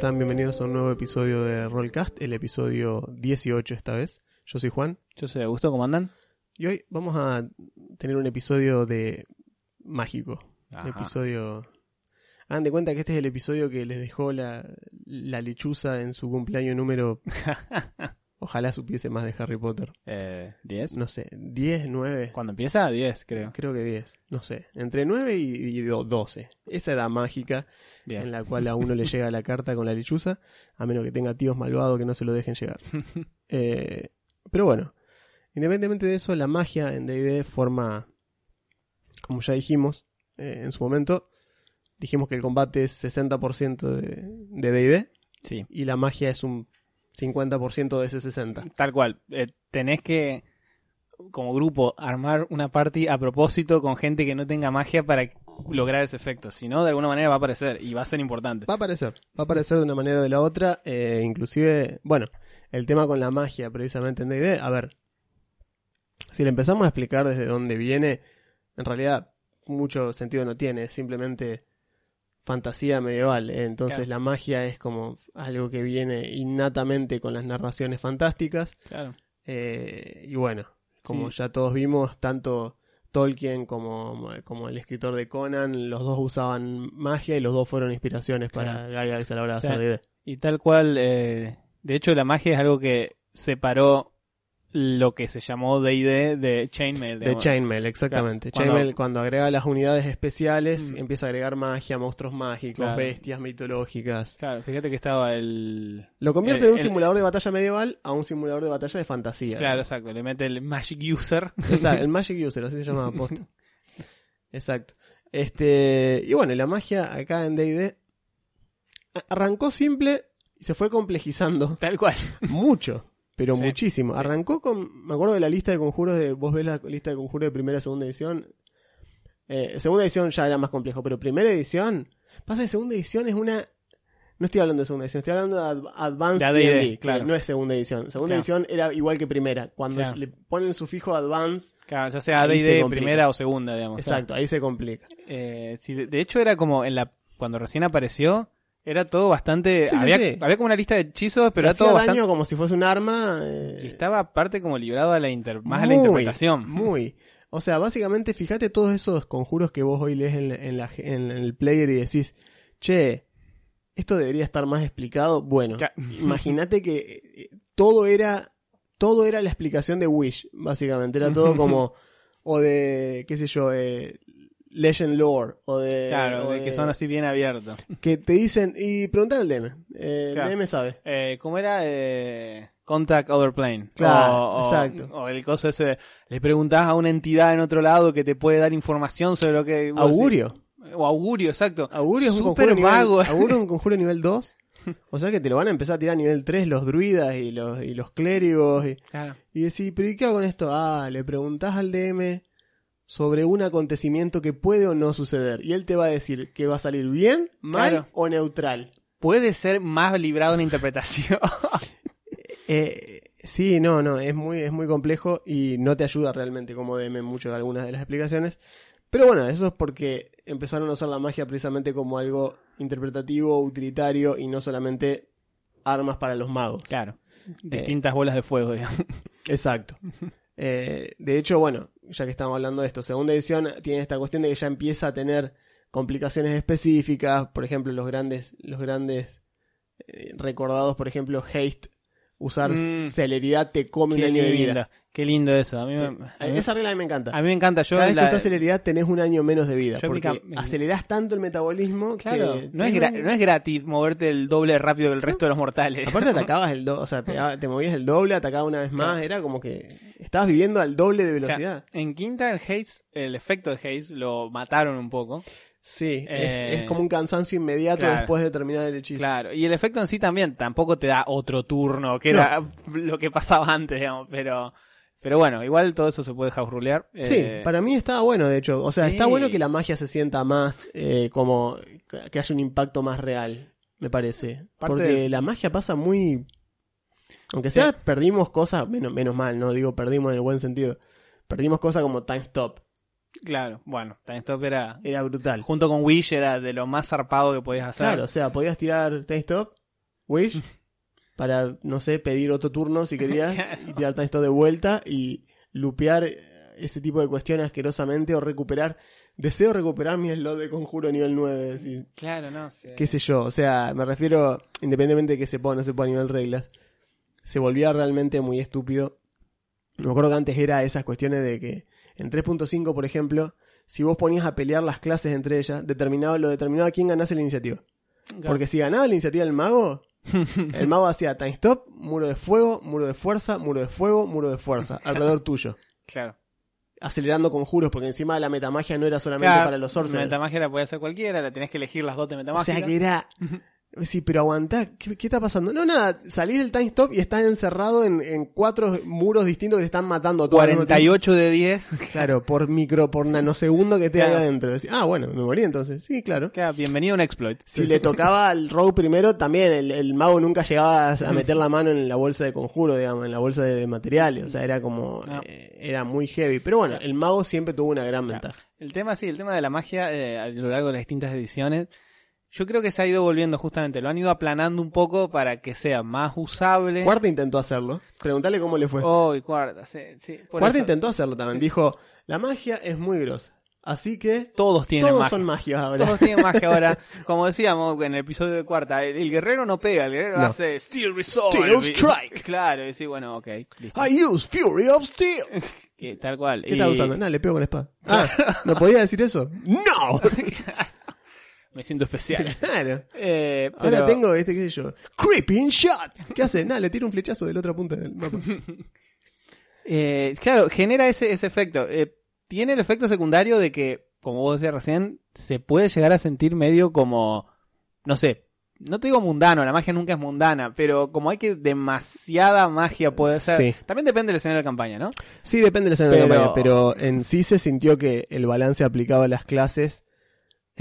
Están? Bienvenidos a un nuevo episodio de Rollcast, el episodio 18 esta vez. Yo soy Juan Yo soy Augusto, ¿cómo andan? y hoy vamos a tener un episodio de mágico. Ajá. Un episodio... Hagan de cuenta que este es el episodio que les dejó la, la lechuza en su cumpleaños número... Ojalá supiese más de Harry Potter. Eh, ¿10? No sé, 10, 9... ¿Cuándo empieza? 10, creo. Creo que 10, no sé, entre 9 y, y do- 12. Esa edad mágica Bien. en la cual a uno le llega la carta con la lechuza, a menos que tenga tíos malvados que no se lo dejen llegar. Eh, pero bueno, independientemente de eso, la magia en D&D forma, como ya dijimos eh, en su momento, dijimos que el combate es 60% de de D&D Sí, y la magia es un 50% de ese 60. tal cual. Eh, tenés que, como grupo, armar una party a propósito con gente que no tenga magia para lograr ese efecto. Si no, de alguna manera va a aparecer y va a ser importante. Va a aparecer, va a aparecer de una manera o de la otra, eh, inclusive, bueno, el tema con la magia precisamente en D&D, a ver, si le empezamos a explicar desde dónde viene, en realidad mucho sentido no tiene, simplemente fantasía medieval, eh, entonces Claro. la magia es como algo que viene innatamente con las narraciones fantásticas, Claro. eh, y bueno, como Sí. ya todos vimos, tanto Tolkien como, como el escritor de Conan, los dos usaban magia y los dos fueron inspiraciones para Claro. Gygax a la hora de O sea, hacer. Y tal cual, eh, de hecho la magia es algo que separó lo que se llamó D&D de Chainmail. De. Chainmail, exactamente. Claro, cuando- Chainmail cuando agrega las unidades especiales, Mm. empieza a agregar magia, monstruos mágicos, Claro. bestias mitológicas. Claro, fíjate que estaba el... Lo convierte de un el- simulador de batalla medieval a un simulador de batalla de fantasía. Claro, exacto, le mete el Magic User. Exacto, el Magic User, así se llama posta. Exacto. Este, y bueno, la magia acá en D&D arrancó simple y se fue complejizando Tal cual. mucho, pero Sí, muchísimo. sí. Arrancó con, me acuerdo de la lista de conjuros de, vos ves la lista de conjuros de primera y segunda edición. Eh, segunda edición ya era más complejo, pero primera edición, pasa que segunda edición es una, no estoy hablando de segunda edición, estoy hablando de Ad- Advanced AD&D, claro. no es segunda edición. Segunda Claro. edición era igual que primera, cuando Claro. le ponen el sufijo Advanced, Claro, ya sea Ahí se D&D complica. primera o segunda, digamos. exacto, ahí se complica. Eh, sí, de hecho era como en la cuando recién apareció, era todo bastante Sí, había, sí. había como una lista de hechizos, pero era hacía todo daño bastante como si fuese un arma. eh, y estaba aparte como librado a la inter- más a la interpretación. Muy. O sea, básicamente, fíjate todos esos conjuros que vos hoy lees en, en la- en el player y decís, che, esto debería estar más explicado. Bueno, imagínate que eh, todo era, todo era la explicación de Wish, básicamente. Era todo como, o de, qué sé yo, eh, Legend Lore, o de... Claro, o de que son así bien abiertos. Que te dicen, y preguntar al DM. Eh, Claro. El DM sabe. Eh, ¿Cómo era? Eh, contact Other Plane. Claro, O- exacto. O el coso ese, de, le preguntás a una entidad en otro lado que te puede dar información sobre lo que... Augurio. decís. O augurio, exacto. Augurio es un Súper conjuro nivel- vago. Augurio es un conjuro nivel 2. O sea que te lo van a empezar a tirar a nivel 3 los druidas y los, y los clérigos. Y, Claro. y decís, ¿pero y qué hago con esto? Ah, le preguntás al DM sobre un acontecimiento que puede o no suceder. Y él te va a decir que va a salir bien, mal Claro. o neutral. Puede ser más librado en interpretación. Eh, sí, no, no, es muy, es muy complejo y no te ayuda realmente como DM mucho algunas de las explicaciones. Pero bueno, eso es porque empezaron a usar la magia precisamente como algo interpretativo, utilitario y no solamente armas para los magos. Claro. Distintas bolas de fuego, digamos. Exacto. Eh, de hecho, bueno, ya que estamos hablando de esto, segunda edición tiene esta cuestión de que ya empieza a tener complicaciones específicas, por ejemplo, los grandes, los grandes eh, recordados, por ejemplo, haste, usar Mm. celeridad te come un año de vida. Qué lindo eso. A mí, me, a mí- Eh, Esa regla a mí me encanta. a mí me encanta. Yo Cada vez la- que usas celeridad tenés un año menos de vida, Yo mi porque cam- acelerás tanto el metabolismo Claro, que... no es, tenés gra- un- no es gratis moverte el doble rápido que el resto de los mortales. Aparte atacabas el doble, o sea, te movías el doble, atacabas una vez más, era como que estabas viviendo al doble de velocidad. en quinta el Haze, el efecto de Haze lo mataron un poco. Sí, Eh, es, es como un cansancio inmediato claro. después de terminar el hechizo. Claro, y el efecto en sí también tampoco te da otro turno, que era lo que pasaba antes, digamos, pero pero bueno, igual todo eso se puede rulear. Sí, Eh, para mí estaba bueno, de hecho. O sea, sí. está bueno que la magia se sienta más, eh, como que haya un impacto más real, me parece. Parte Porque la magia pasa muy... Aunque sea, perdimos cosas, menos, menos mal, no digo perdimos en el buen sentido. Perdimos cosas como Time Stop. Claro, bueno, Time Stop era Era brutal. junto con Wish era de lo más zarpado que podías hacer. Claro, o sea, podías tirar Time Stop, Wish, para, no sé, pedir otro turno si querías, Claro. y tirar Time Stop de vuelta y lupear ese tipo de cuestiones asquerosamente o recuperar. Deseo recuperar mi slot de conjuro nivel 9, sí. Claro, no sé. qué sé yo, o sea, me refiero, independientemente de que se pueda o no se pueda a nivel reglas, se volvía realmente muy estúpido. Me acuerdo que antes era esas cuestiones de que en 3.5, por ejemplo, si vos ponías a pelear las clases entre ellas, determinaba, lo determinaba quién ganase la iniciativa. Claro. Porque si ganaba la iniciativa el mago, el mago hacía time stop, muro de fuego, muro de fuerza, muro de fuego, muro de fuerza, alrededor tuyo. Claro. Acelerando conjuros, porque encima la metamagia no era solamente Claro, para los sorcerers. Metamagia la podía hacer cualquiera, la tenés que elegir las dos de O metamagia. sea que era. Sí, pero aguantá, ¿qué, qué está pasando? No, nada, salís del time stop y estás encerrado en, en cuatro muros distintos que te están matando todo al mismo tiempo. 48 de 10. Claro, por micro, por nanosegundo que esté ahí Claro. adentro. Decís, ah, bueno, me morí entonces. Sí, claro. Claro, bienvenido a un exploit. Si le tocaba al rogue primero, también el, el mago nunca llegaba a meter la mano en la bolsa de conjuro, digamos, en la bolsa de materiales. O sea, era como. No. eh, era muy heavy. Pero bueno, el mago siempre tuvo una gran ventaja. El tema, sí, el tema de la magia eh, a lo largo de las distintas ediciones, yo creo que se ha ido volviendo justamente, lo han ido aplanando un poco para que sea más usable. Cuarta intentó hacerlo. Preguntale cómo le fue. Oh, y cuarta, sí, sí. por Cuarta eso. intentó hacerlo también. Sí. Dijo: La magia es muy grosa. Así que. Todos tienen Todos magia. son magias ahora. Todos tienen magia ahora. Como decíamos en el episodio de cuarta, el, el guerrero no pega, el guerrero No. hace Steel Resolve. Steel Strike. Claro, y sí, bueno, ok. listo. I use Fury of Steel. Tal cual. ¿Qué Y- estás usando? Nada, le pego con la espada. Ah, ¿no podía decir eso? ¡No! Me siento especial. Claro. Eh, Ahora tengo este, qué sé yo. Creeping Shot. ¿Qué hace? Nada, le tiro un flechazo de la otra punta del mapa. Eh, claro, genera ese, ese efecto. Eh, tiene el efecto secundario de que, como vos decías recién, se puede llegar a sentir medio como, no sé, no te digo mundano, la magia nunca es mundana, pero como hay que demasiada magia puede ser. Sí. También depende del escenario de campaña, ¿no? Sí, depende del escenario de Pero- campaña, pero en sí se sintió que el balance aplicado a las clases,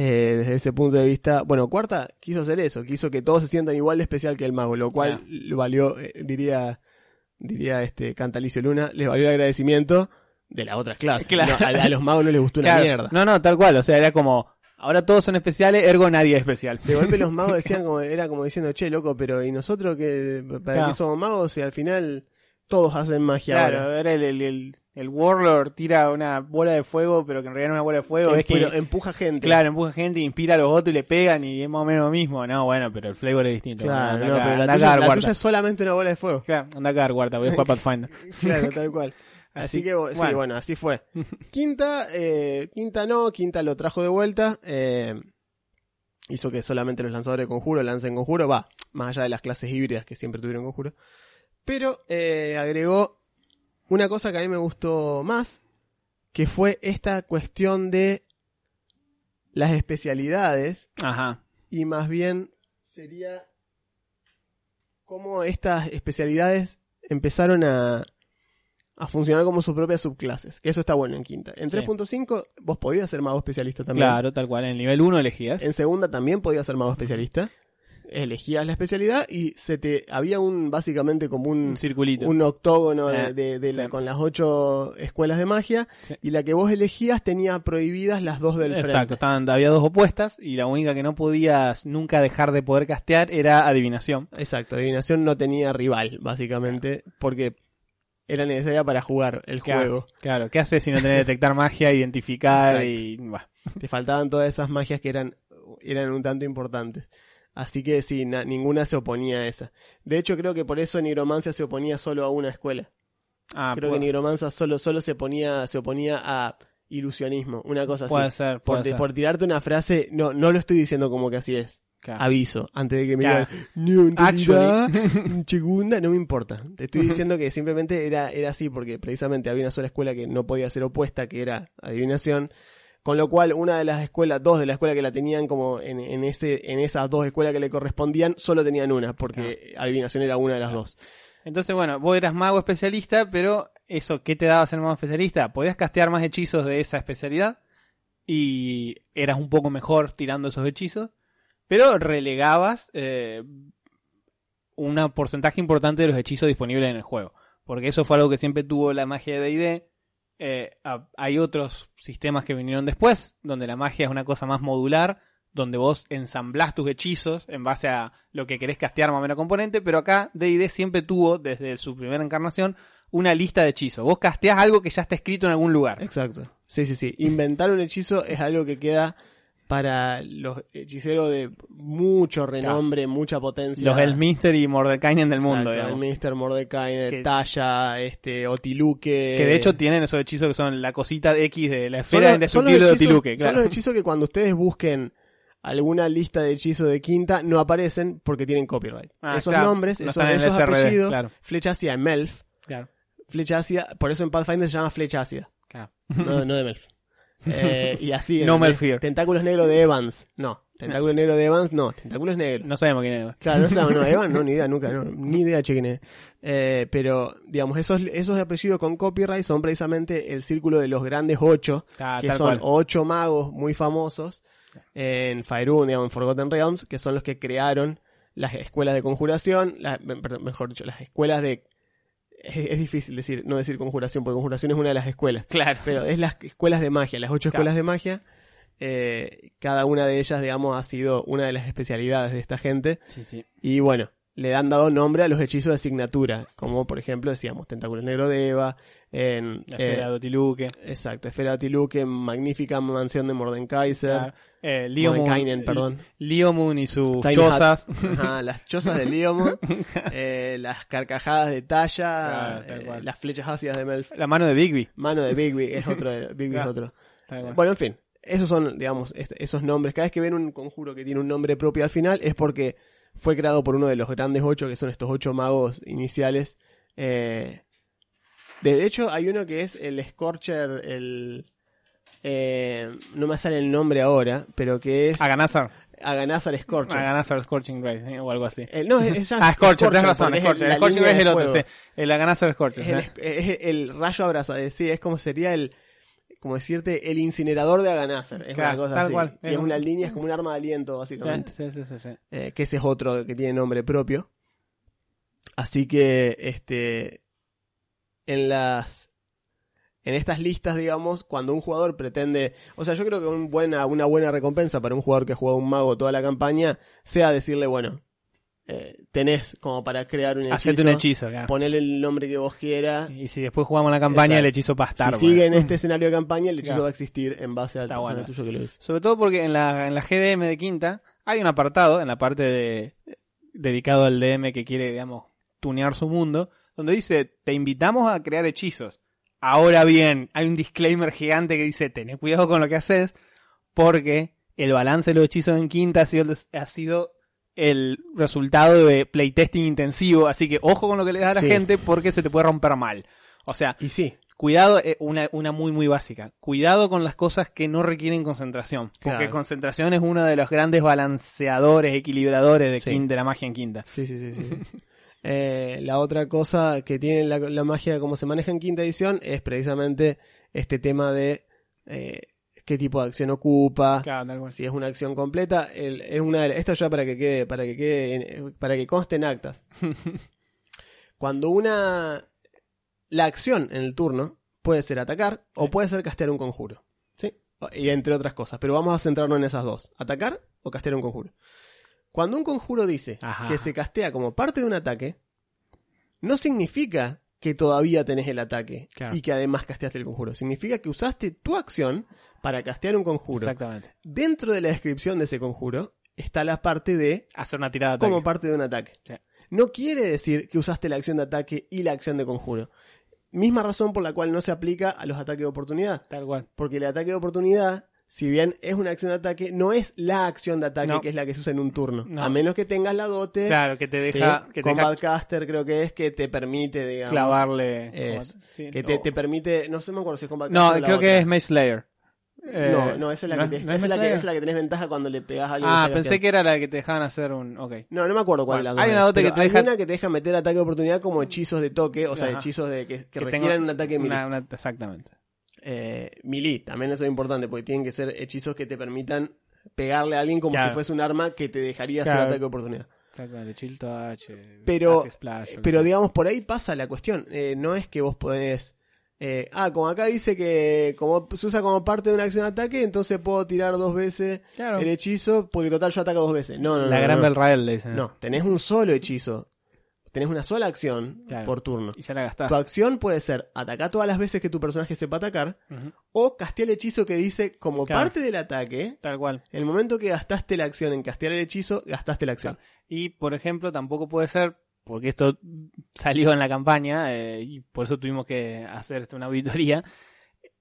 eh, desde ese punto de vista, bueno, Cuarta quiso hacer eso, quiso que todos se sientan igual de especial que el mago, lo cual le valió, eh, diría, diría este Cantalicio Luna, les valió el agradecimiento de las otras clases. Claro. No, a, a los magos no les gustó Claro. una mierda. No, no, tal cual, o sea, era como, ahora todos son especiales, ergo nadie es especial. De golpe los magos decían como, era como diciendo, che, loco, pero ¿y nosotros que para Claro. qué somos magos y al final todos hacen magia Claro, ahora? ahora el, el, el, el Warlord tira una bola de fuego, pero que en realidad no es una bola de fuego, es que empuja gente. Claro, empuja gente, inspira a los otros y le pegan y es más o menos lo mismo. No, bueno, pero el flavor es distinto. Claro, Anda no, acá, pero la tuya, la tuya es solamente una bola de fuego. Claro, anda acá, guarda, voy a jugar Pathfinder. Claro, tal cual. Así, Así- que, sí, bueno. bueno, así fue. Quinta, eh, quinta no, quinta lo trajo de vuelta. eh, hizo que solamente los lanzadores de conjuro lancen conjuro. Va, más allá de las clases híbridas que siempre tuvieron conjuro. Pero eh, agregó una cosa que a mí me gustó más, que fue esta cuestión de las especialidades Ajá. y más bien sería cómo estas especialidades empezaron a, a funcionar como sus propias subclases. Que eso está bueno en quinta. En Sí. 3.5 vos podías ser mago especialista también. Claro, tal cual. En el nivel 1 elegías. En segunda también podías ser mago especialista. Elegías la especialidad y se te había un básicamente como un Un circulito. un octógono Eh, de, de- de la- sí. con las ocho escuelas de magia Sí. y la que vos elegías tenía prohibidas las dos del Exacto, frente. estaban, había dos opuestas y la única que no podías nunca dejar de poder castear era adivinación. Exacto, adivinación no tenía rival, básicamente, porque era necesaria para jugar el Claro, juego. Claro, ¿qué haces si no tenés detectar magia, identificar Exacto. y... bah. Te faltaban todas esas magias que eran, eran un tanto importantes. Así que sí, na- ninguna se oponía a esa. De hecho, creo que por eso Nigromancia se oponía solo a una escuela. Ah, creo puede, que Nigromancia solo, solo se, ponía, se oponía a ilusionismo, una cosa así. puede ser, por, puede de- ser. por tirarte una frase, no, no lo estoy diciendo como que así es. Claro. Aviso, antes de que me Claro. digan, no, segunda, no me importa. Te estoy diciendo que simplemente era, era así, porque precisamente había una sola escuela que no podía ser opuesta, que era adivinación. Con lo cual, una de las escuelas, dos de las escuelas que la tenían como en, en ese, en esas dos escuelas que le correspondían, solo tenían una, porque adivinación era una de las dos. Entonces, bueno, vos eras mago especialista, pero eso, ¿qué te daba ser mago especialista? Podías castear más hechizos de esa especialidad y eras un poco mejor tirando esos hechizos, pero relegabas eh, un porcentaje importante de los hechizos disponibles en el juego. Porque eso fue algo que siempre tuvo la magia de D&D. Eh, hay otros sistemas que vinieron después, donde la magia es una cosa más modular, donde vos ensamblás tus hechizos en base a lo que querés castear más o menos componente, pero acá D&D siempre tuvo, desde su primera encarnación, una lista de hechizos. Vos casteás algo que ya está escrito en algún lugar. Exacto. Sí, sí, sí. Inventar un hechizo es algo que queda para los hechiceros de mucho renombre, mucha potencia. Los Elminster y Mordekainen del mundo, Exacto, digamos. el Mr. Mordecai, Que- Talla, este, Otiluque. Que de hecho tienen esos hechizos que son la cosita de X de la Son esfera los- indestructible son de Otiluque, Son claro. los hechizos que cuando ustedes busquen alguna lista de hechizos de quinta no aparecen porque tienen copyright. Ah, esos claro. nombres, No esos, en esos SRD, apellidos, claro. flecha ácida, Melf, Claro, flecha ácida, por eso en Pathfinder se llama flecha ácida, claro. no, no de Melf. Eh, y así, No. Tentáculos negros de Evans, no. Tentáculos negros de Evans, no. Tentáculos negros. No sabemos quién es. Claro, no sabemos, no, Evan, no, ni idea, nunca, no, ni idea, chequen. eh. Eh, pero, digamos, esos, esos apellidos con copyright son precisamente el círculo de los grandes ocho, Ah, que son cual. ocho magos muy famosos en Faerun, digamos, en Forgotten Realms, que son los que crearon las escuelas de conjuración, la- perdón, mejor dicho, las escuelas de... Es, es difícil decir, no decir conjuración, porque conjuración es una de las escuelas. Claro. Pero es las escuelas de magia, las ocho Claro. escuelas de magia. eh, cada una de ellas, digamos, ha sido una de las especialidades de esta gente. Sí, sí. Y bueno, le han dado nombre a los hechizos de asignatura, como por ejemplo decíamos, Tentáculo Negro de Eva, en... La eh, esfera de Otiluque. exacto, Esfera de Otiluque, Magnífica Mansión de Mordenkaiser, Claro. Eh, Leomun- Mordenkainen, perdón. Y sus Tiny chozas. Ajá, las chozas de Leomon, eh, las carcajadas de Talla, Claro, eh, las flechas ácidas de Melf, La mano de Bigby. mano de Bigby, es otro, de- Bigby Claro. es otro. Bueno, en fin, esos son, digamos, esos nombres. Cada vez que ven un conjuro que tiene un nombre propio al final es porque fue creado por uno de los grandes ocho, que son estos ocho magos iniciales. Eh, de hecho, hay uno que es el Scorcher, el... eh, no me sale el nombre ahora, pero que es Aganazar. Aganazar Scorcher. Aganazar Scorching Ray ¿sí? o algo así. El- no, es, es Ah, Scorcher, tenés razón, Scorcher. El Scorching Ray es el otro, sí. El Aganazar Scorcher. Es el, el rayo abrasador, sí, es como sería el, como decirte, el incinerador de Aganazar. Es Claro, una cosa tal así. cual. Y Es es un- una línea, es como un arma de aliento, básicamente. sí, sí, sí, sí. Eh, que ese es otro que tiene nombre propio. Así que, este, en las, en estas listas, digamos, cuando un jugador pretende, o sea, yo creo que un buena, una buena recompensa para un jugador que ha jugado un mago toda la campaña, sea decirle, bueno, eh, tenés como para crear un hechizo, Hacerte un hechizo, claro. el nombre que vos quieras. Y si después jugamos la campaña, Exacto. el hechizo va a estar. si bueno. sigue en este escenario de campaña, el hechizo Claro. va a existir en base al bueno. tuyo que lo hizo. Sobre todo porque en la, en la GDM de Quinta hay un apartado en la parte de dedicado al DM que quiere, digamos, tunear su mundo, donde dice, te invitamos a crear hechizos. Ahora bien, hay un disclaimer gigante que dice, tenés cuidado con lo que haces, porque el balance de los hechizos en Quinta ha sido, ha sido el resultado de playtesting intensivo, así que ojo con lo que le das a la Sí. gente porque se te puede romper mal. O sea, Y sí, Cuidado, eh, una, una muy muy básica. Cuidado con las cosas que no requieren concentración. Porque Claro. concentración es uno de los grandes balanceadores, equilibradores de, Sí. quin- de la magia en quinta. Sí, sí, sí, sí. sí. Eh, la otra cosa que tiene la, la magia como se maneja en quinta edición es precisamente este tema de eh, qué tipo de acción ocupa, Claro, cual. si es una acción completa. El- es una de- esto ya para que quede, para que quede, para que conste en actas. Cuando una la acción en el turno puede ser atacar o puede ser castear un conjuro, ¿sí? Y entre otras cosas, pero vamos a centrarnos en esas dos, atacar o castear un conjuro. Cuando un conjuro dice Ajá. que se castea como parte de un ataque, no significa que todavía tenés el ataque Claro. y que además casteaste el conjuro. Significa que usaste tu acción para castear un conjuro. Exactamente. Dentro de la descripción de ese conjuro está la parte de Hacer una tirada de ataque. como parte de un ataque. Sí. No quiere decir que usaste la acción de ataque y la acción de conjuro. Misma razón por la cual no se aplica a los ataques de oportunidad. Tal cual. Porque el ataque de oportunidad, si bien es una acción de ataque, no es la acción de ataque No. que es la que se usa en un turno. No. A menos que tengas la dote. Claro, que te ¿sí? deja, que te deja Combat Caster creo que es que te permite, digamos. clavarle. Sí, Que te, o- te permite, no sé me acuerdo si es Combat No, Caster o la creo que otra. es Mage Slayer. Eh, no, no, esa es la, ¿no que, es- te- no es esa es la que, esa es la que tenés ventaja cuando le pegás a alguien. Ah, pensé que era la que te dejaban hacer un. Ok. No, no me acuerdo cuál Bueno, las dos. hay una es, dote que te deja- una que te deja meter ataque de oportunidad como hechizos de toque, o sea, hechizos de que, que requieran un ataque melee. una- exactamente. Eh, melee, también eso es importante, porque tienen que ser hechizos que te permitan pegarle a alguien como Claro. si fuese un arma que te dejaría hacer ataque de oportunidad. Exactamente. Chill touch. eh, Pero, splash, Pero digamos, por ahí pasa la cuestión. Eh, no es que vos podés... eh, ah, como acá dice que como se usa como parte de una acción de ataque, entonces puedo tirar dos veces Claro. el hechizo, porque total yo ataco dos veces. No, no, no. La no, gran no. Belrael le dicen. No, tenés un solo hechizo. Tenés una sola acción Claro. por turno. Y ya la gastaste. Tu acción puede ser atacar todas las veces que tu personaje sepa atacar Ujú. o castear el hechizo que dice como Claro. parte del ataque. Tal cual. El momento que gastaste la acción en castear el hechizo, gastaste la acción. Y, por ejemplo, tampoco puede ser, porque esto salió en la campaña, eh, y por eso tuvimos que hacer una auditoría,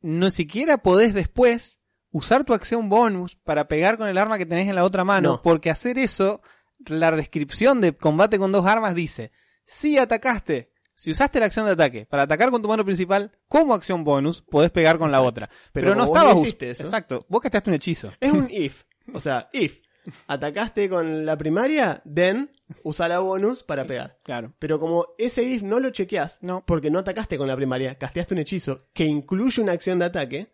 no siquiera podés después usar tu acción bonus para pegar con el arma que tenés en la otra mano, No. porque hacer eso, la descripción de combate con dos armas dice, si atacaste, si usaste la acción de ataque para atacar con tu mano principal, como acción bonus, podés pegar con la otra. Pero Pero, no estabas no. Exacto, vos gastaste un hechizo. Es un if. O sea, if atacaste con la primaria, then usa la bonus para pegar. Claro. Pero como ese if no lo chequeas, No. porque no atacaste con la primaria, casteaste un hechizo que incluye una acción de ataque,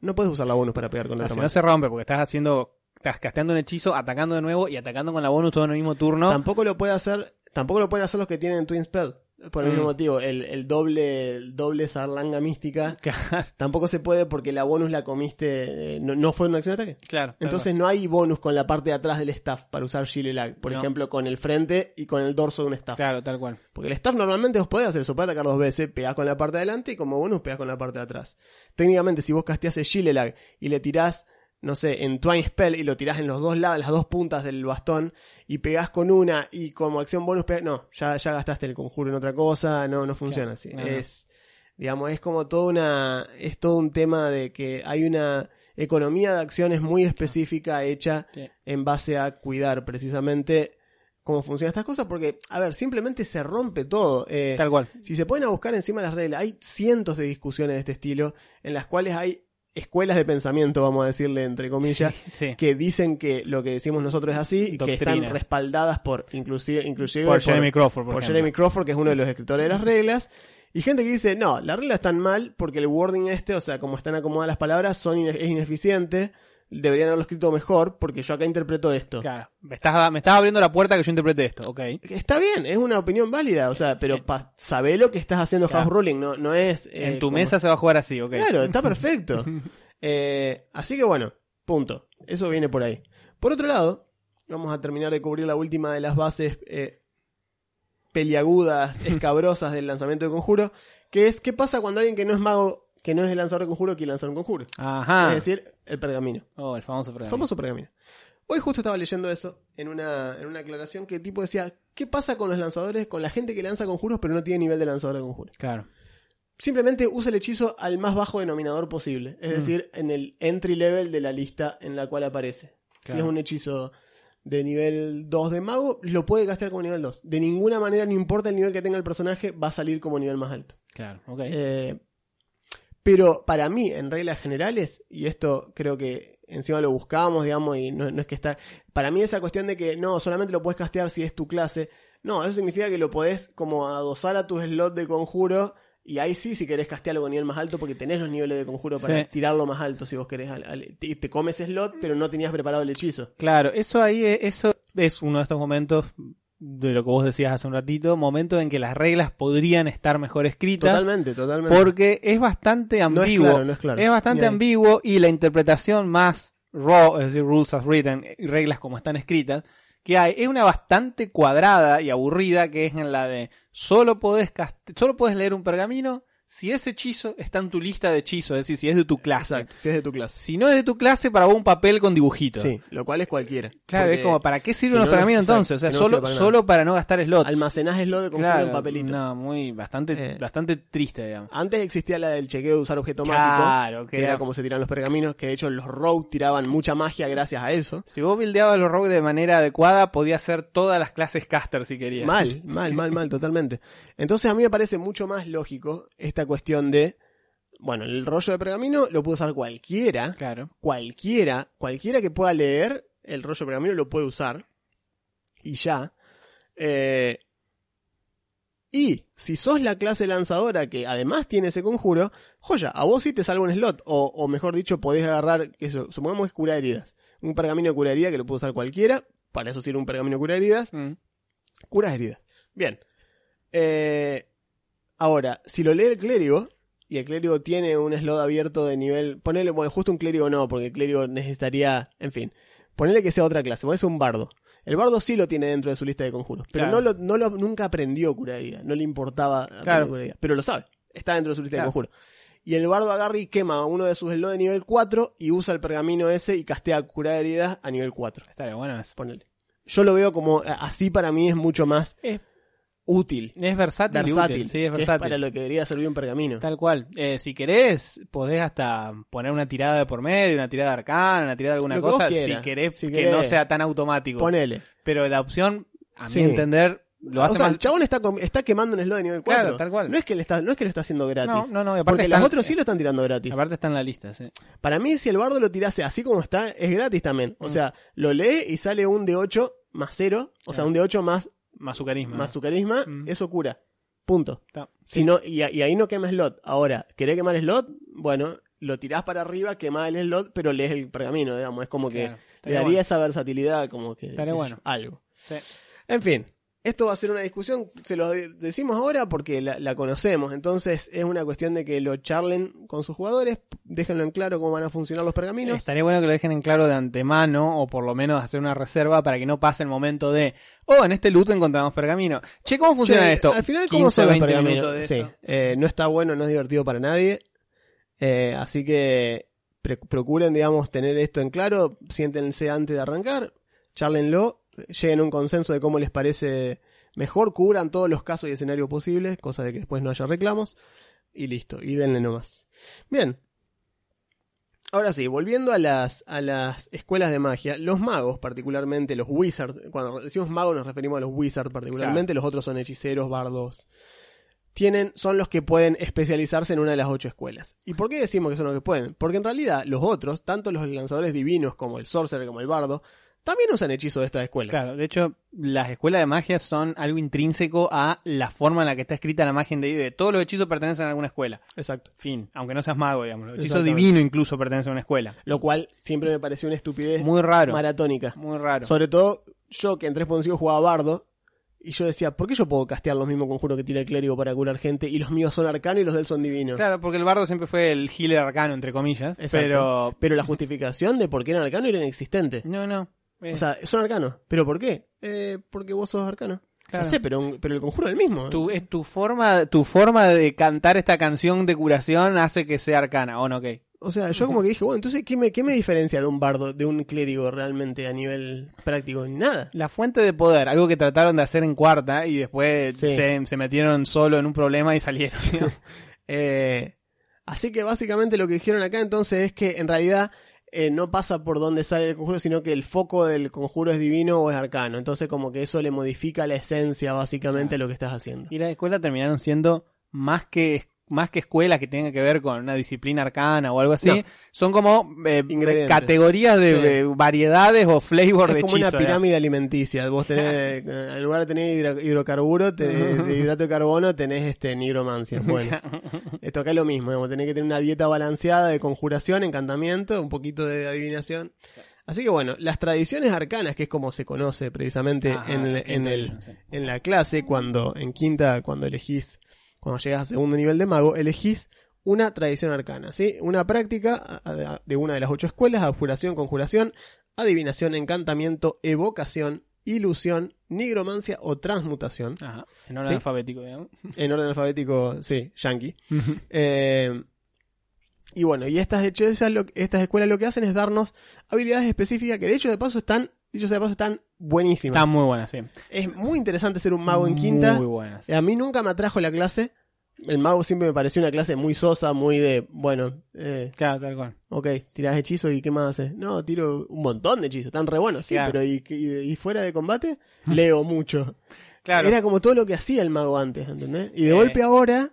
no puedes usar la bonus para pegar con la mano. no se rompe, porque estás haciendo, estás casteando un hechizo, atacando de nuevo y atacando con la bonus todo en el mismo turno. Tampoco lo puede hacer, tampoco lo pueden hacer los que tienen Twin Spell. Por el Mm. mismo motivo, el, el doble, el doble zarlanga mística Claro, tampoco se puede porque la bonus la comiste, eh, no, no fue una acción de ataque. claro. Entonces no hay bonus con la parte de atrás del staff para usar Shield Lag. Por No. ejemplo, con el frente y con el dorso de un staff. Claro, tal cual. Porque el staff normalmente vos podés hacer eso, podés atacar dos veces, pegás con la parte de adelante y como bonus pegás con la parte de atrás. Técnicamente, si vos casteás el Shield Lag y le tirás, no sé, en Twine Spell y lo tirás en los dos lados, las dos puntas del bastón y pegás con una y como acción bonus pegás, no, ya, ya gastaste el conjuro en otra cosa, no, no funciona Claro, así. no, no. Es, digamos, es como toda una, es todo un tema de que hay una economía de acciones muy específica hecha Sí. en base a cuidar precisamente cómo funcionan estas cosas, porque, a ver, simplemente se rompe todo. Eh, Tal cual. si se pueden a buscar encima de las reglas, hay cientos de discusiones de este estilo en las cuales hay escuelas de pensamiento, vamos a decirle entre comillas, Sí. que dicen que lo que decimos nosotros es así y que están respaldadas por inclusive, inclusive Por Jeremy Crawford, por. Jeremy Crawford, que es uno de los escritores de las reglas. Y gente que dice, no, las reglas están mal porque el wording este, o sea, como están acomodadas las palabras, son ine- es ineficiente. Deberían haberlo escrito mejor porque yo acá interpreto esto. Claro. Me estás, me estás abriendo la puerta que yo interprete esto, ok. Está bien, es una opinión válida, o sea, pero pa sabé lo que estás haciendo Claro. house ruling, no, no es... eh, en tu como- mesa se va a jugar así, ok. Claro, está perfecto. Eh, así que bueno, punto. Eso viene por ahí. Por otro lado, vamos a terminar de cubrir la última de las bases eh, peliagudas, escabrosas del lanzamiento de conjuro, que es qué pasa cuando alguien que no es mago, que no es el lanzador de conjuro, quiere lanzar un conjuro. Ajá. Es decir, el pergamino. oh, el famoso programa. Famoso pergamino. Hoy justo estaba leyendo eso en una, en una aclaración que el tipo decía, ¿qué pasa con los lanzadores, con la gente que lanza conjuros pero no tiene nivel de lanzador de conjuros? Claro. Simplemente usa el hechizo al más bajo denominador posible, es Mm. decir, en el entry level de la lista en la cual aparece. Si Claro. es un hechizo de nivel 2 de mago, lo puede gastar como nivel 2. De ninguna manera, no importa el nivel que tenga el personaje, va a salir como nivel más alto. Claro, ok. Eh, pero para mí, en reglas generales, y esto creo que encima lo buscábamos, digamos, y no, no es que está. Para mí, esa cuestión de que no, solamente lo puedes castear si es tu clase. No, eso significa que lo podés como adosar a tus slots de conjuro. Y ahí sí, si querés castearlo con nivel más alto, porque tenés los niveles de conjuro para Sí. tirarlo más alto si vos querés. al- al- te, te comes slot, pero no tenías preparado el hechizo. Claro, eso ahí, es- eso es uno de estos momentos de lo que vos decías hace un ratito, momentos en que las reglas podrían estar mejor escritas. Totalmente, totalmente. Porque es bastante no es ambiguo. claro, no es claro. bastante Ni ahí. ambiguo y la interpretación más raw, es decir, rules as written, y reglas como están escritas, que hay, es una bastante cuadrada y aburrida, que es en la de solo podés, solo podés leer un pergamino si ese hechizo está en tu lista de hechizos, es decir, si es de tu clase. Exacto, si es de tu clase. Si no es de tu clase, para vos un papel con dibujitos. Sí, lo cual es cualquiera. Claro, Porque es como, ¿para qué sirven si los no, pergaminos exacto, entonces? O sea, si no solo, sirve para solo para no gastar slots. Almacenás slot de claro, en papelito. No, muy, bastante, Eh. bastante triste, digamos. Antes existía la del chequeo de usar objeto mágico, Claro, que que era como se tiran los pergaminos, que de hecho los rogue tiraban mucha magia gracias a eso. Si vos buildeabas los rogues de manera adecuada, podías hacer todas las clases caster si querías. Mal, mal, mal, mal, totalmente. Entonces a mí me parece mucho más lógico esta cuestión de bueno, el rollo de pergamino lo puede usar cualquiera, Claro. cualquiera, cualquiera que pueda leer el rollo de pergamino lo puede usar. Y ya. Eh, y si sos la clase lanzadora que además tiene ese conjuro, joya, a vos sí te salva un slot. O, o mejor dicho, podés agarrar, eso, supongamos que es cura heridas. Un pergamino de cura herida que lo puede usar cualquiera. Para eso sirve un pergamino de cura heridas. Mm. Curas heridas. Bien. Eh, ahora, si lo lee el clérigo, y el clérigo tiene un slot abierto de nivel. Ponele, bueno, justo un clérigo no, porque el clérigo necesitaría. En fin. Ponele que sea otra clase, ser un bardo. El bardo sí lo tiene dentro de su lista de conjuros, pero Claro. no lo, no lo, nunca aprendió cura herida, no le importaba Claro. cura herida, pero lo sabe, está dentro de su lista Claro. de conjuros. Y el bardo agarra y quema uno de sus slots de nivel 4 y usa el pergamino ese y castea cura heridas a nivel 4. Estaría bueno eso. Ponele. Yo lo veo como, así para mí es mucho más Es, útil. es versátil. y versátil. útil, Sí, es versátil. para lo que debería servir un pergamino. Tal cual. Eh, si querés, podés hasta poner una tirada de por medio, una tirada arcana, una tirada de alguna cosa, si querés Si que no sea tan automático. Ponele. Pero la opción, a mi Sí. entender, lo hace o sea, más... el chabón está, está quemando un slot de nivel 4. Claro, tal cual. No es que, le está, no es que lo está haciendo gratis. No, no, no, aparte Porque están- los otros sí lo están tirando gratis. Aparte está en la lista, sí. Para mí, si el bardo lo tirase así como está, es gratis también. O Mm. sea, lo lee y sale un de 8 más 0. O sea, un de 8 más, Más su carisma. más su carisma. Mm. Eso cura. Punto. Si no, y, y ahí no quema slot. Ahora, ¿querés quemar slot? Bueno, lo tirás para arriba, quemás el slot, pero lees el pergamino, digamos. Es como que le daría bueno. esa versatilidad, como que. Bueno. algo. Sí. En fin, esto va a ser una discusión, se lo de- decimos ahora porque la, la conocemos, entonces es una cuestión de que lo charlen con sus jugadores, déjenlo en claro cómo van a funcionar los pergaminos. Estaría bueno que lo dejen en claro de antemano o por lo menos hacer una reserva para que no pase el momento de, oh, en este loot encontramos pergamino. Che, ¿cómo funciona Che, esto? Al final, ¿cómo son los 20 pergaminos? Sí, eh, no está bueno, no es divertido para nadie, eh, así que procuren, digamos, tener esto en claro, siéntense antes de arrancar, charlenlo, lleguen a un consenso de cómo les parece mejor, cubran todos los casos y escenarios posibles, cosa de que después no haya reclamos, y listo, y denle nomás. Bien. Ahora sí, volviendo a las, a las escuelas de magia, los magos, particularmente los wizards, cuando decimos magos nos referimos a los wizards particularmente, los otros son hechiceros, bardos, tienen, son los que pueden especializarse en una de las ocho escuelas. ¿Y por qué decimos que son los que pueden? Porque en realidad los otros, tanto los lanzadores divinos como el sorcerer como el bardo, también usan hechizos de esta escuela. Claro, de hecho, las escuelas de magia son algo intrínseco a la forma en la que está escrita la magia en D&D. Todos los hechizos pertenecen a alguna escuela. Exacto. Fin, aunque no seas mago, digamos. El hechizo divino incluso pertenece a una escuela. Lo cual siempre me pareció una estupidez Muy raro. maratónica. Muy raro. Sobre todo yo que en 3.5 jugaba bardo y yo decía, ¿por qué yo puedo castear los mismos conjuros que tira el clérigo para curar gente y los míos son arcanos y los de él son divinos? Claro, porque el bardo siempre fue el healer arcano, entre comillas. Exacto. Pero. Pero la justificación de por qué eran arcanos era inexistente. No, no. Eh, O sea, son arcanos. ¿Pero por qué? Eh, porque vos sos arcano. Claro. No sé, pero, pero el conjuro es el mismo. tu, es tu forma, tu forma de cantar esta canción de curación hace que sea arcana, ¿o no? Ok. O sea, yo como que dije, bueno, entonces, ¿qué me, ¿qué me diferencia de un bardo, de un clérigo realmente a nivel práctico? Nada. La fuente de poder, algo que trataron de hacer en cuarta y después Sí. se, se metieron solo en un problema y salieron. Eh, así que básicamente lo que dijeron acá entonces es que en realidad eh, no pasa por donde sale el conjuro, sino que el foco del conjuro es divino o es arcano. Entonces como que eso le modifica la esencia básicamente a lo que estás haciendo. y las escuelas terminaron siendo más que más que escuelas que tengan que ver con una disciplina arcana o algo así, No. son como eh, categorías de, Sí. variedades o flavor Es de como una hechizo, pirámide alimenticia. Vos tenés, eh, en lugar de tener hidro- hidrocarburo, tenés, de hidrato de carbono, tenés este nigromancia. Bueno, esto acá es lo mismo. digamos, tenés que tener una dieta balanceada de conjuración, encantamiento, un poquito de adivinación. Así que bueno, las tradiciones arcanas, que es como se conoce precisamente Ajá, en, el- qué en, el, intelligence, sí. en la clase, cuando en quinta, cuando elegís, cuando llegas a segundo nivel de mago, elegís una tradición arcana, ¿sí? Una práctica de una de las ocho escuelas, abjuración, conjuración, adivinación, encantamiento, evocación, ilusión, nigromancia o transmutación. Ajá, en orden ¿Sí? alfabético, digamos. En orden alfabético, sí, yankee. Eh, y bueno, y estas estas escuelas lo que hacen es darnos habilidades específicas que de hecho de paso están, dicho sea de paso, están buenísimas. Está muy buena, sí. Es muy interesante ser un mago en quinta. Muy buena. sí. A mí nunca me atrajo la clase. El mago siempre me pareció una clase muy sosa, muy de, bueno, eh, Claro, tal cual. ok, tirás hechizos y qué más haces. No, tiro un montón de hechizos, están re buenos, sí, Claro. pero ¿y, y- y fuera de combate? Leo mucho. Claro. Era como todo lo que hacía el mago antes, ¿entendés? Y de Eh. golpe ahora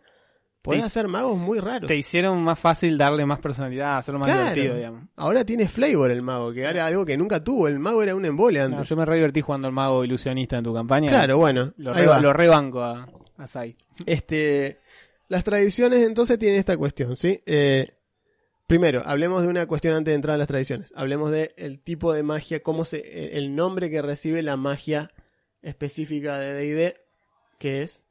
Te- hacer magos muy raros. Te hicieron más fácil darle más personalidad, hacerlo más Claro. divertido, digamos. Ahora tiene flavor el mago, que era algo que nunca tuvo. El mago era un embole No, antes. yo me re divertí jugando al mago ilusionista en tu campaña. claro, bueno. Lo, re, lo rebanco a, a Sai. Este, las tradiciones entonces tienen esta cuestión, ¿sí? Eh, primero, hablemos de una cuestión antes de entrar a las tradiciones. Hablemos de el tipo de magia, cómo se, el nombre que recibe la magia específica de D&D, que es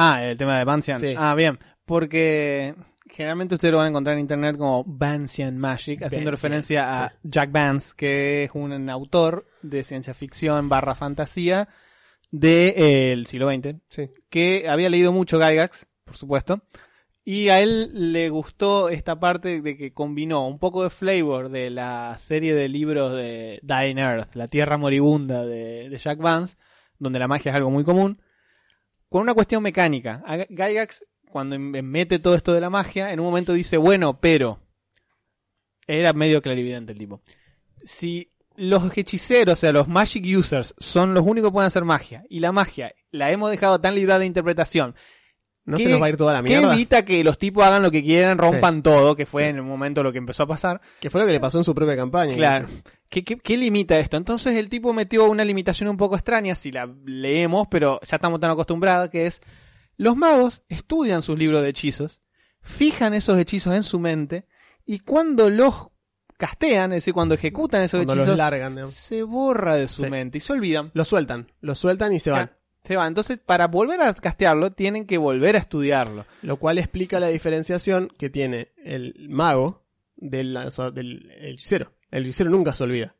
Ah, el tema de Bancian. Sí. Ah, bien. Porque generalmente ustedes lo van a encontrar en internet como Bancian Magic, haciendo Bancian, referencia a Jack Vance, que es un autor de ciencia ficción barra fantasía del siglo XX, sí. que había leído mucho Gygax, por supuesto, y a él le gustó esta parte de que combinó un poco de flavor de la serie de libros de Dying Earth, la Tierra Moribunda de, de Jack Vance, donde la magia es algo muy común, con una cuestión mecánica. A Gygax, cuando mete todo esto de la magia, en un momento dice, bueno, pero... Era medio clarividente el tipo. Si los hechiceros, o sea, los magic users, son los únicos que pueden hacer magia, y la magia la hemos dejado tan librada de interpretación, No ¿Qué- se nos va a ir toda la que mierda. evita que los tipos hagan lo que quieran, rompan todo, que fue en un momento lo que empezó a pasar. Que fue lo que le pasó en su propia campaña. Claro. ¿Qué, qué, qué limita esto? Entonces el tipo metió una limitación un poco extraña, si la leemos, pero ya estamos tan acostumbrados, que es, los magos estudian sus libros de hechizos, fijan esos hechizos en su mente, y cuando los castean, es decir, cuando ejecutan esos Cuando los hechizos, largan, se borra de su Sí. mente y se olvidan. Los sueltan, los sueltan y se van. Se va. Entonces, para volver a castearlo, tienen que volver a estudiarlo. Lo cual explica la diferenciación que tiene el mago del, del hechicero. El hechicero nunca se olvida.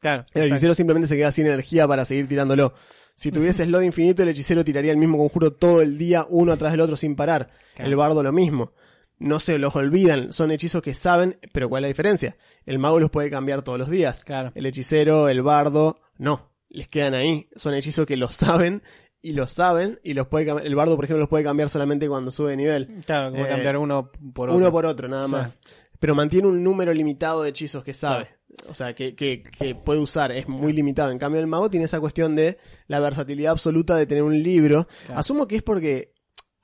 Claro. El exacto. hechicero simplemente se queda sin energía para seguir tirándolo. Si tuviese slot infinito, el hechicero tiraría el mismo conjuro todo el día, uno atrás del otro, sin parar. Claro. El bardo lo mismo. No se los olvidan, son hechizos que saben, pero ¿cuál es la diferencia? El mago los puede cambiar todos los días. Claro. El hechicero, el bardo, no. Les quedan ahí. Son hechizos que los saben y los saben y los puede cam- El bardo, por ejemplo, los puede cambiar solamente cuando sube de nivel. Claro, como Eh, cambiar uno por otro. Uno por otro, nada más. Pero mantiene un número limitado de hechizos que sabe. O sea, que, que, que puede usar. Es muy limitado. En cambio, el mago tiene esa cuestión de la versatilidad absoluta de tener un libro. Claro. Asumo que es porque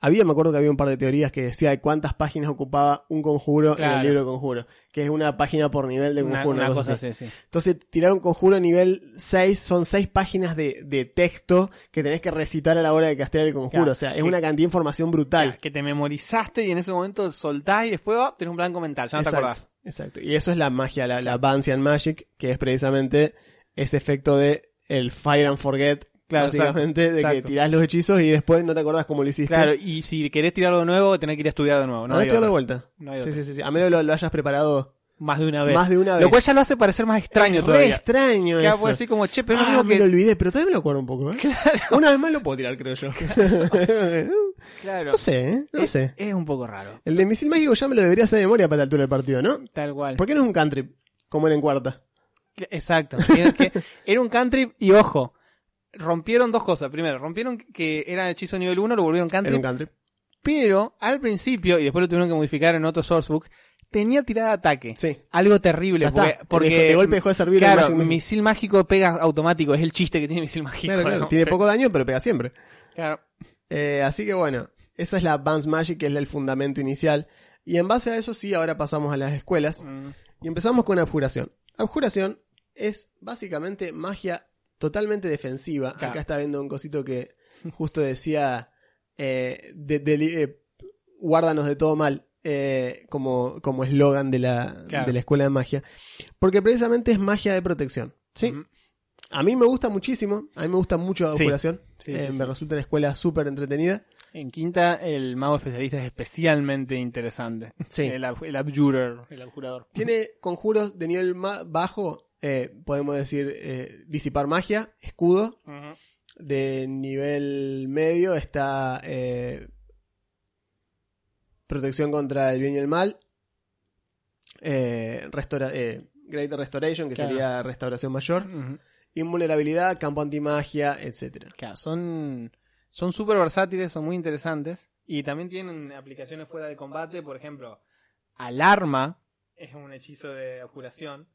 había, me acuerdo que había un par de teorías que decía de cuántas páginas ocupaba un conjuro en Claro. el libro de conjuro. Que es una página por nivel de conjuro. una una cosa así. así, sí. Entonces, tirar un conjuro nivel 6 son 6 páginas de, de texto que tenés que recitar a la hora de castear el conjuro. Claro. O sea, es Que- una cantidad de información brutal. Ya, que te memorizaste y en ese momento soltás y después oh, tenés un blanco mental, ya no te acordás. Exacto. Y eso es la magia, la, la Bancian Magic, que es precisamente ese efecto de el Fire and Forget. Claro, básicamente, exacto, de que exacto. tirás los hechizos y después no te acordás cómo lo hiciste. Claro, y si querés tirarlo de nuevo, tenés que ir a estudiar de nuevo. No no, hay de vuelta. No hay sí, sí, sí, sí. A menos que lo, lo hayas preparado Más de una vez. más de una vez. Lo cual ya lo hace parecer más extraño Es re todavía. extraño Que eso. decir como, che, pero Ah, no me mismo lo que... olvidé, pero todavía me lo acuerdo un poco, ¿eh? Una vez más lo puedo tirar, creo yo. Claro. no sé, ¿eh? No es, sé. es un poco raro. El de misil mágico ya me lo debería hacer de memoria para la altura del partido, ¿no? Tal cual. ¿Por qué no es un country? Como era en cuarta. Exacto. Era, que- era un country y ojo, rompieron dos cosas. Primero, rompieron que era hechizo nivel 1, lo volvieron country. Era un country. Pero al principio, y después lo tuvieron que modificar en otro sourcebook, tenía tirada de ataque. Sí. Algo terrible. Porque, porque De- de golpe dejó de servir el Claro, Missile. misil mágico pega automático. Es el chiste que tiene misil mágico. Claro, claro. ¿no? Tiene poco daño, pero pega siempre. Claro. Eh, así que bueno, esa es la Advanced Magic, que es el fundamento inicial. Y en base a eso sí, ahora pasamos a las escuelas. Mm, Y empezamos con Abjuración. Abjuración es básicamente magia totalmente defensiva. Claro. Acá está viendo un cosito que justo decía, eh, de- de- eh, guárdanos de todo mal, eh, como como eslogan de, la, Claro. de la escuela de magia. Porque precisamente es magia de protección. ¿sí? A mí me gusta muchísimo, a mí me gusta mucho Sí. Abjuración. Sí, Eh, sí, me resulta una escuela súper entretenida. En quinta, el mago especialista es especialmente interesante. Sí. El, ab- el abjurer, el abjurador. Tiene conjuros de nivel bajo, eh, podemos decir eh, disipar magia, escudo. Ujú. De nivel medio está eh, protección contra el bien y el mal. Eh, restora- eh, Great Restoration, que Claro. sería restauración mayor. Ujú. Invulnerabilidad, campo antimagia, etcétera. Claro, son son súper versátiles, son muy interesantes y también tienen aplicaciones fuera de combate, por ejemplo, alarma es un hechizo de abjuración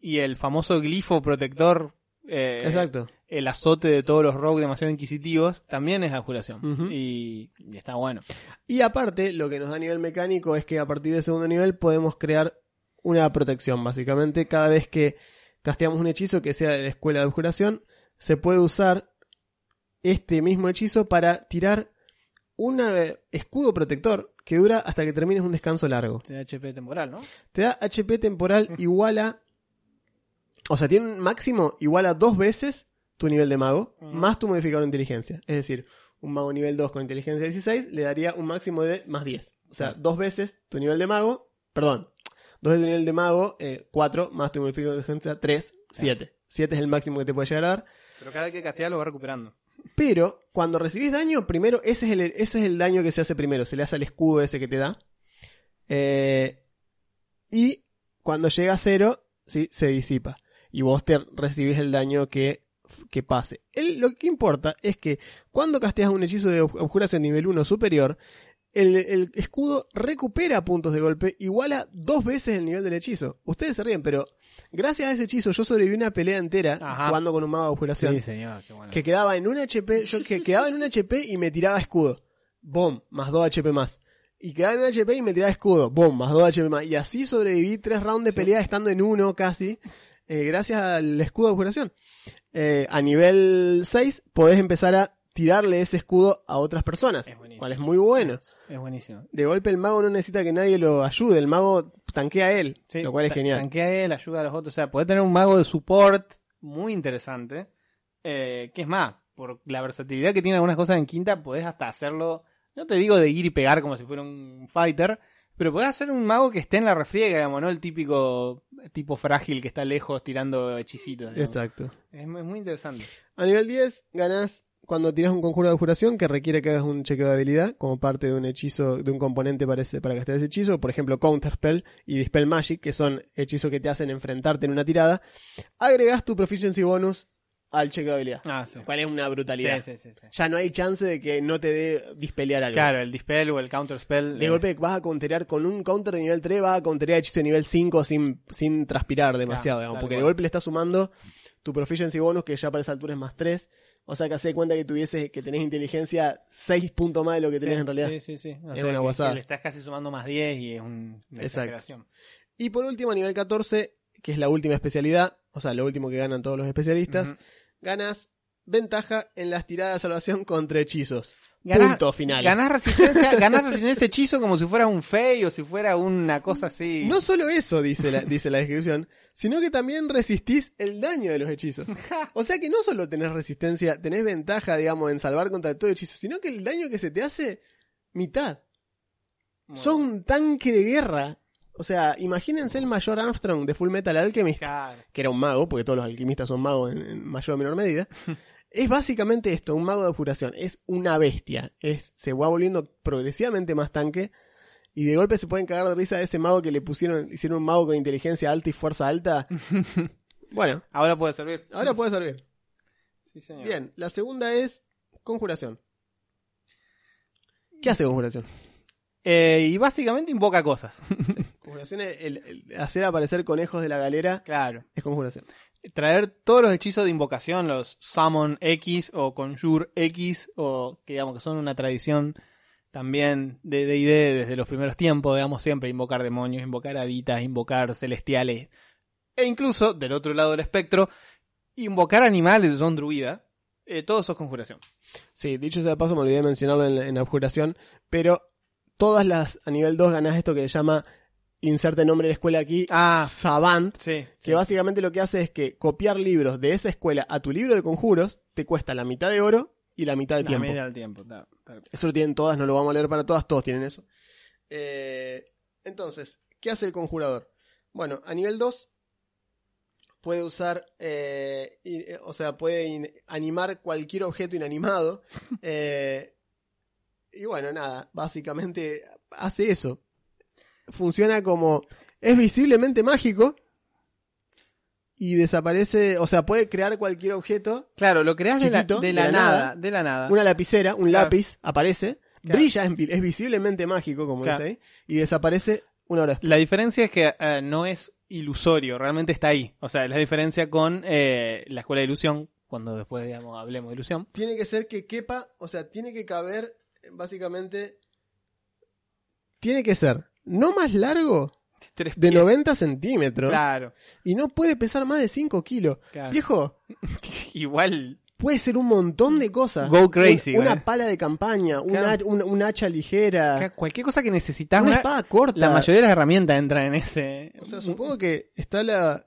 y el famoso glifo protector eh, Exacto. el azote de todos los rogues demasiado inquisitivos, también es abjuración. Ujú. y, y está bueno. Y aparte, lo que nos da a nivel mecánico es que a partir del segundo nivel podemos crear una protección, básicamente. Cada vez que casteamos un hechizo que sea de la escuela de abjuración, se puede usar este mismo hechizo para tirar un eh, escudo protector que dura hasta que termines un descanso largo. Tiene HP temporal, ¿no? Te da HP temporal igual a... O sea, tiene un máximo igual a dos veces tu nivel de mago, más tu modificador de inteligencia. Es decir, un mago nivel 2 con inteligencia 16 le daría un máximo de más 10. O sea, dos veces tu nivel de mago, perdón, dos veces tu nivel de mago, 4, más tu modificador de inteligencia 3, 7. 7 es el máximo que te puede llegar a dar. Pero cada vez que castea lo va recuperando. Pero cuando recibís daño, primero ese es el, ese es el daño que se hace primero. Se le hace al escudo ese que te da. Eh, y cuando llega a cero, ¿sí? se disipa. Y vos te recibís el daño que, que pase. El- lo que importa es que cuando casteas un hechizo de ob- objuración nivel 1 superior, el, el escudo recupera puntos de golpe igual a dos veces el nivel del hechizo. Ustedes se ríen, pero gracias a ese hechizo yo sobreviví una pelea entera Ajá. jugando con un mago de objuración Sí, señor, qué bueno. que quedaba en un HP, yo que quedaba en un HP y me tiraba escudo. Boom, más 2 HP más. Y quedaba en un HP y me tiraba escudo. Boom, más 2 HP más. Y así sobreviví tres rounds de pelea estando en uno casi. Eh, gracias al escudo de objuración. Eh, a nivel 6 podés empezar a tirarle ese escudo a otras personas. Es. Cual es muy bueno. Es buenísimo. De golpe el mago no necesita que nadie lo ayude. El mago tanquea a él. Sí, lo cual es genial. Tanquea él, ayuda a los otros. O sea, puede tener un mago de support muy interesante. Eh, que es más, por la versatilidad que tiene algunas cosas en quinta, podés hasta hacerlo. No te digo de ir y pegar como si fuera un fighter. Pero podés hacer un mago que esté en la refriega, digamos, ¿no? El típico tipo frágil que está lejos tirando hechicitos. digamos. Exacto. Es, muy- es muy interesante. A nivel 10 ganás cuando tiras un conjuro de abjuración que requiere que hagas un chequeo de habilidad como parte de un hechizo, de un componente para, ese- para gastar ese hechizo, por ejemplo Counterspell y Dispel Magic, que son hechizos que te hacen enfrentarte en una tirada, agregas tu Proficiency Bonus al chequeo de habilidad, Ah, sí. cual es una brutalidad. Sí, sí. Ya no hay chance de que no te dé dispelear algo. Claro, el dispel o el counterspell. De eh, golpe vas a counterear con un counter de nivel 3, vas a counterear hechizo de nivel 5 sin, sin transpirar demasiado, digamos, porque de cual. golpe le estás sumando tu proficiency bonus que ya para esa altura es más 3. O sea que hace cuenta que tuviese que tenés inteligencia 6 puntos más de lo que tenés en realidad. Sí, sí, sí. O Es sea, una que- que Le estás casi sumando más 10 y es un- una Exacto. Y por último, a nivel 14, que es la última especialidad, o sea, lo último que ganan todos los especialistas, ganas ventaja en las tiradas de salvación contra hechizos. Ganás- Punto final. Ganás resistencia, ganás resistencia hechizo como si fuera un fey o si fuera una cosa así. No solo eso, dice la, dice la descripción, sino que también resistís el daño de los hechizos. O sea que no solo tenés resistencia, tenés ventaja, digamos, en salvar contra todo hechizo, sino que el daño que se te hace, mitad. Muy Sos bueno. un tanque de guerra. O sea, imagínense el mayor Armstrong de Full Metal Alchemist, Claro. que era un mago, porque todos los alquimistas son magos en, en mayor o menor medida. es básicamente esto, un mago de apuración. Es una bestia. Es, se va volviendo progresivamente más tanque. Y de golpe se pueden cagar de risa de ese mago que le pusieron, hicieron un mago con inteligencia alta y fuerza alta. bueno, Ahora puede servir. ahora puede servir. Sí, señor. Bien, la segunda es conjuración. ¿Qué hace conjuración? Eh, y básicamente invoca cosas. Conjuración es el- el hacer aparecer conejos de la galera. claro. Es conjuración. Traer todos los hechizos de invocación, los Summon X o Conjure X, o que digamos que son una tradición también de D&D desde los primeros tiempos, digamos siempre invocar demonios, invocar haditas, invocar celestiales, e incluso del otro lado del espectro, invocar animales, son druida, eh, todo eso es conjuración. Sí, dicho sea de paso, me olvidé de mencionarlo en, en abjuración, pero todas las a nivel 2 ganás esto que se llama inserte nombre de la escuela aquí, Ah. Savant, Sí, que básicamente lo que hace es que copiar libros de esa escuela a tu libro de conjuros te cuesta la mitad de oro y la mitad de La tiempo. media del tiempo. tal- tal- Eso lo tienen todas, no lo vamos a leer para todas, todos tienen eso. Eh, entonces, ¿qué hace el conjurador? Bueno, a nivel 2 puede usar, eh, eh, o sea, puede animar cualquier objeto inanimado. y bueno, nada, básicamente hace eso. Funciona como, es visiblemente mágico y desaparece, o sea, puede crear cualquier objeto Claro, lo creas de la, Chiquito, de de la la nada, nada. de la nada. una lapicera, un Claro. lápiz, aparece, Claro. brilla, es, vi- es visiblemente mágico, como Claro. dice ahí, y desaparece una hora después. La diferencia es que eh, no es ilusorio, realmente está ahí. O sea, es la diferencia con eh, la escuela de ilusión, cuando después, digamos, hablemos de ilusión. Tiene que ser que quepa, o sea, tiene que caber, básicamente, tiene que ser no más largo de pies. 90 centímetros Claro, y no puede pesar más de 5 kilos. claro. Viejo, Igual, puede ser un montón de cosas. Go crazy, Un- una ¿eh? pala de campaña, un, Claro. un, un hacha ligera, cualquier cosa que necesitas, una una- espada corta. la mayoría de las herramientas entran en ese. O sea, supongo que está la...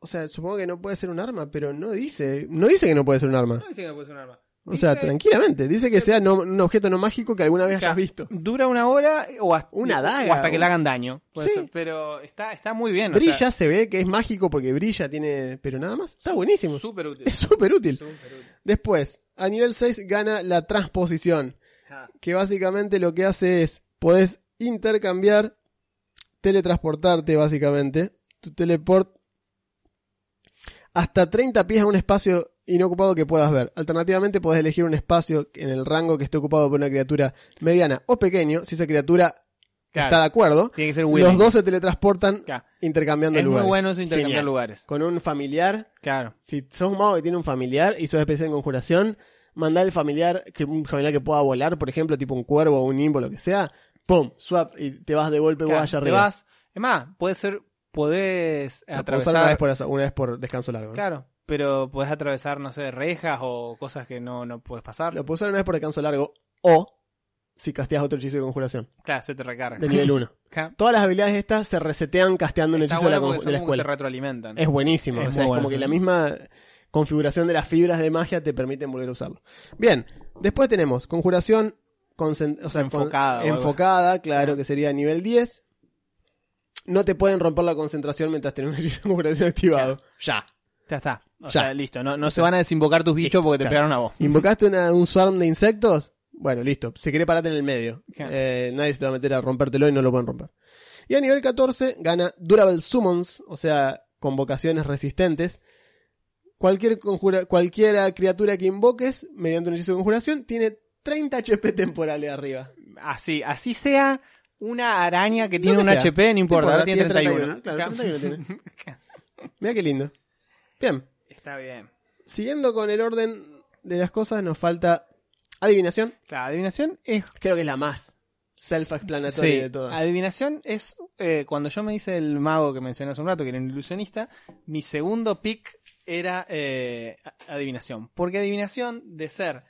O sea, supongo que no puede ser un arma, pero no dice... No dice que no puede ser un arma. No dice que no puede ser un arma. O sea, tranquilamente. Dice que sea no- un objeto no mágico que alguna vez hayas visto. Dura una hora o hasta, Una o daga, hasta que le hagan daño. Puede Sí. ser, pero está, está muy bien. o Brilla, sea, se ve que es mágico porque brilla, tiene... Pero nada más. Está buenísimo. súper útil. Es súper útil. Súper útil. Después, a nivel 6 gana la transposición. Ah, Que básicamente lo que hace es... Podés intercambiar, teletransportarte básicamente. Tu teleport hasta 30 pies a un espacio inocupado que puedas ver. Alternativamente podés elegir un espacio en el rango que esté ocupado por una criatura mediana o pequeño, si esa criatura Claro. está de acuerdo. Tiene que ser willing. Los dos se teletransportan Claro. intercambiando Es muy lugares. bueno eso intercambiar Genial. lugares. Con un familiar, Claro. si sos un mago que tiene un familiar y sos especial en conjuración, mandar el familiar, que un familiar que pueda volar, por ejemplo, tipo un cuervo o un nimbo, lo que sea, pum, swap y te vas de golpe vos Claro, allá te arriba. vas. Es más, puede ser. Podés atravesar. una vez por, eso- una vez por descanso largo. ¿no? Claro. Pero podés atravesar, no sé, rejas o cosas que no, no puedes pasar. Lo puedo usar una vez por descanso largo o si casteas otro hechizo de conjuración Claro, se te recarga. de nivel 1. Claro. Todas las habilidades estas se resetean casteando un hechizo de la, de se escuela. retroalimentan. Es buenísimo. Es o sea, muy es bueno. como que la misma configuración de las fibras de magia te permiten volver a usarlo. Bien, después tenemos conjuración o sea, Enfocada enfocada, claro, que sería nivel 10. No te pueden romper la concentración mientras tenés un hechizo de conjuración activado. Ya. Ya está. O Ya. sea, listo. No, no se van a desinvocar tus bichos porque te claro. pegaron a vos. ¿Invocaste una- un swarm de insectos? Bueno, listo. Se quiere pararte en el medio. Claro. Eh, nadie se te va a meter a rompértelo y no lo pueden romper. Y a nivel 14 gana Durable Summons, o sea, convocaciones resistentes. Cualquier conjura, cualquiera criatura que invoques mediante un hechizo de conjuración tiene 30 HP temporales arriba. Así, así sea una araña que tiene que un sea. HP, no importa, No importa, tiene tiene 31. 31, claro, 31 Mira qué lindo. Bien, Está bien. siguiendo con el orden de las cosas, nos falta adivinación. La adivinación es Creo que es la más self-explanatoria Sí, de todas. adivinación es eh, cuando yo me hice el mago que mencioné hace un rato, que era un ilusionista, mi segundo pick era eh, adivinación. Porque adivinación, de ser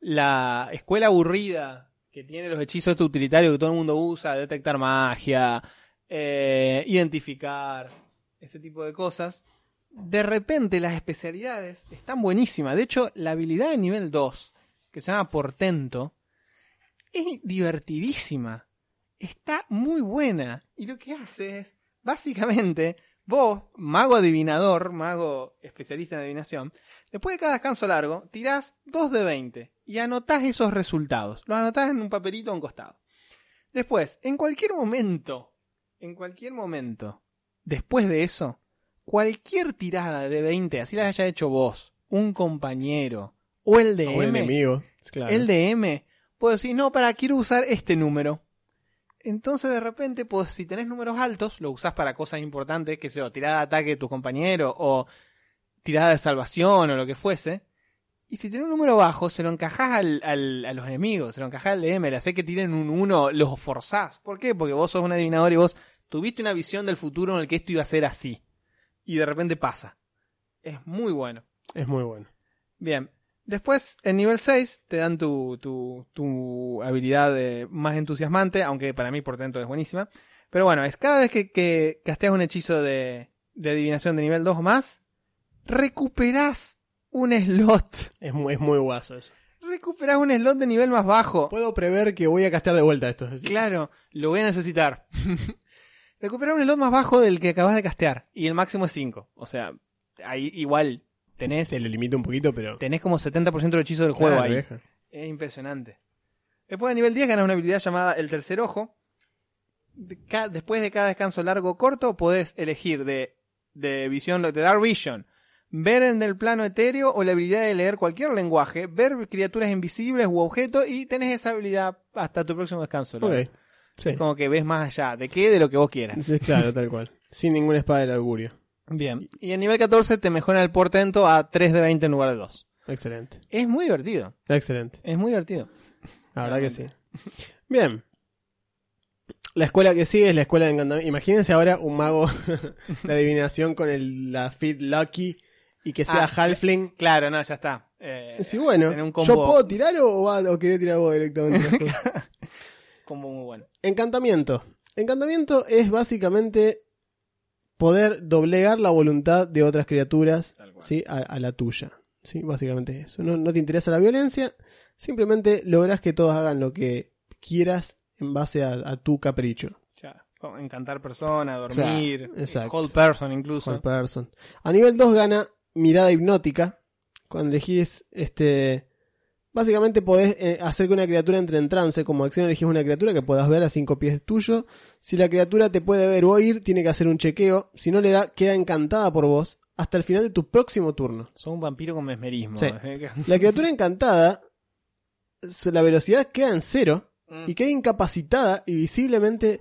la escuela aburrida que tiene los hechizos estos utilitarios que todo el mundo usa, detectar magia, eh, identificar, ese tipo de cosas, de repente las especialidades están buenísimas. De hecho, la habilidad de nivel 2, que se llama Portento, es divertidísima. Está muy buena. Y lo que hace es, básicamente, vos, mago adivinador, mago especialista en adivinación, después de cada descanso largo, tirás 2 de 20 y anotás esos resultados. Los anotás en un papelito a un costado. Después, en cualquier momento, en cualquier momento, después de eso, cualquier tirada de 20, así la haya hecho vos, un compañero o el O un DM, enemigo. Claro. el DM, puedo decir, no, para, quiero usar este número. Entonces de repente, pues si tenés números altos, lo usás para cosas importantes, que sea, tirada de ataque de tu compañero o tirada de salvación o lo que fuese. Y si tenés un número bajo, se lo encajás al, al- a los enemigos, se lo encajás al DM, le haces que tiren un 1, los forzás. ¿Por qué? Porque vos sos un adivinador y vos tuviste una visión del futuro en el que esto iba a ser así. Y de repente pasa. Es muy bueno. Es muy bueno. Bien. Después, en nivel 6, te dan tu, tu, tu habilidad de más entusiasmante, aunque para mí por dentro es buenísima. Pero bueno, es cada vez que, que casteas un hechizo de, de adivinación de nivel 2 o más, recuperás un slot. Es muy, es muy guaso eso. Recuperás un slot de nivel más bajo. Puedo prever que voy a castear de vuelta esto. Claro, lo voy a necesitar. Recuperar un slot más bajo del que acabas de castear. Y el máximo es 5. O sea, ahí igual tenés, Se lo limito un poquito, pero. tenés como 70% del hechizo del juego Claro, ahí. Es impresionante. Después de nivel 10 ganas una habilidad llamada el tercer ojo. Después de cada descanso largo o corto, podés elegir de, de visión, de Dark Vision, ver en el plano etéreo o la habilidad de leer cualquier lenguaje, ver criaturas invisibles u objetos y tenés esa habilidad hasta tu próximo descanso. largo. Como que ves más allá. ¿De qué? De lo que vos quieras. Sí, claro, tal cual. Sin ninguna espada del augurio. Bien. Y en nivel 14 te mejora el portento a 3 de 20 en lugar de 2. Excelente. Es muy divertido. Excelente. Es muy divertido. La verdad que sí. Bien. La escuela que sigue es la escuela de encantamiento. Imagínense ahora un mago de adivinación con el, la Fit Lucky y que sea Ah, Halfling. Claro, no, ya está. Eh, Sí, bueno, ¿yo puedo tirar o, va- o querés tirar vos directamente? combo muy bueno. Encantamiento. Encantamiento es básicamente poder doblegar la voluntad de otras criaturas. ¿sí? a, a la tuya. ¿sí? Básicamente eso. No, no te interesa la violencia, simplemente logras que todos hagan lo que quieras en base a, a tu capricho. Ya, encantar persona, dormir, Claro, hold person incluso. Whole person. A nivel 2 gana mirada hipnótica. Cuando elegís este. Básicamente podés eh, hacer que una criatura entre en trance. Como acción elegís una criatura que puedas ver a 5 pies tuyo. Si la criatura te puede ver o oír, tiene que hacer un chequeo. Si no le da, queda encantada por vos hasta el final de tu próximo turno. Son un vampiro con mesmerismo. Sí. Eh, La criatura encantada, la velocidad queda en cero Mm. y queda incapacitada y visiblemente.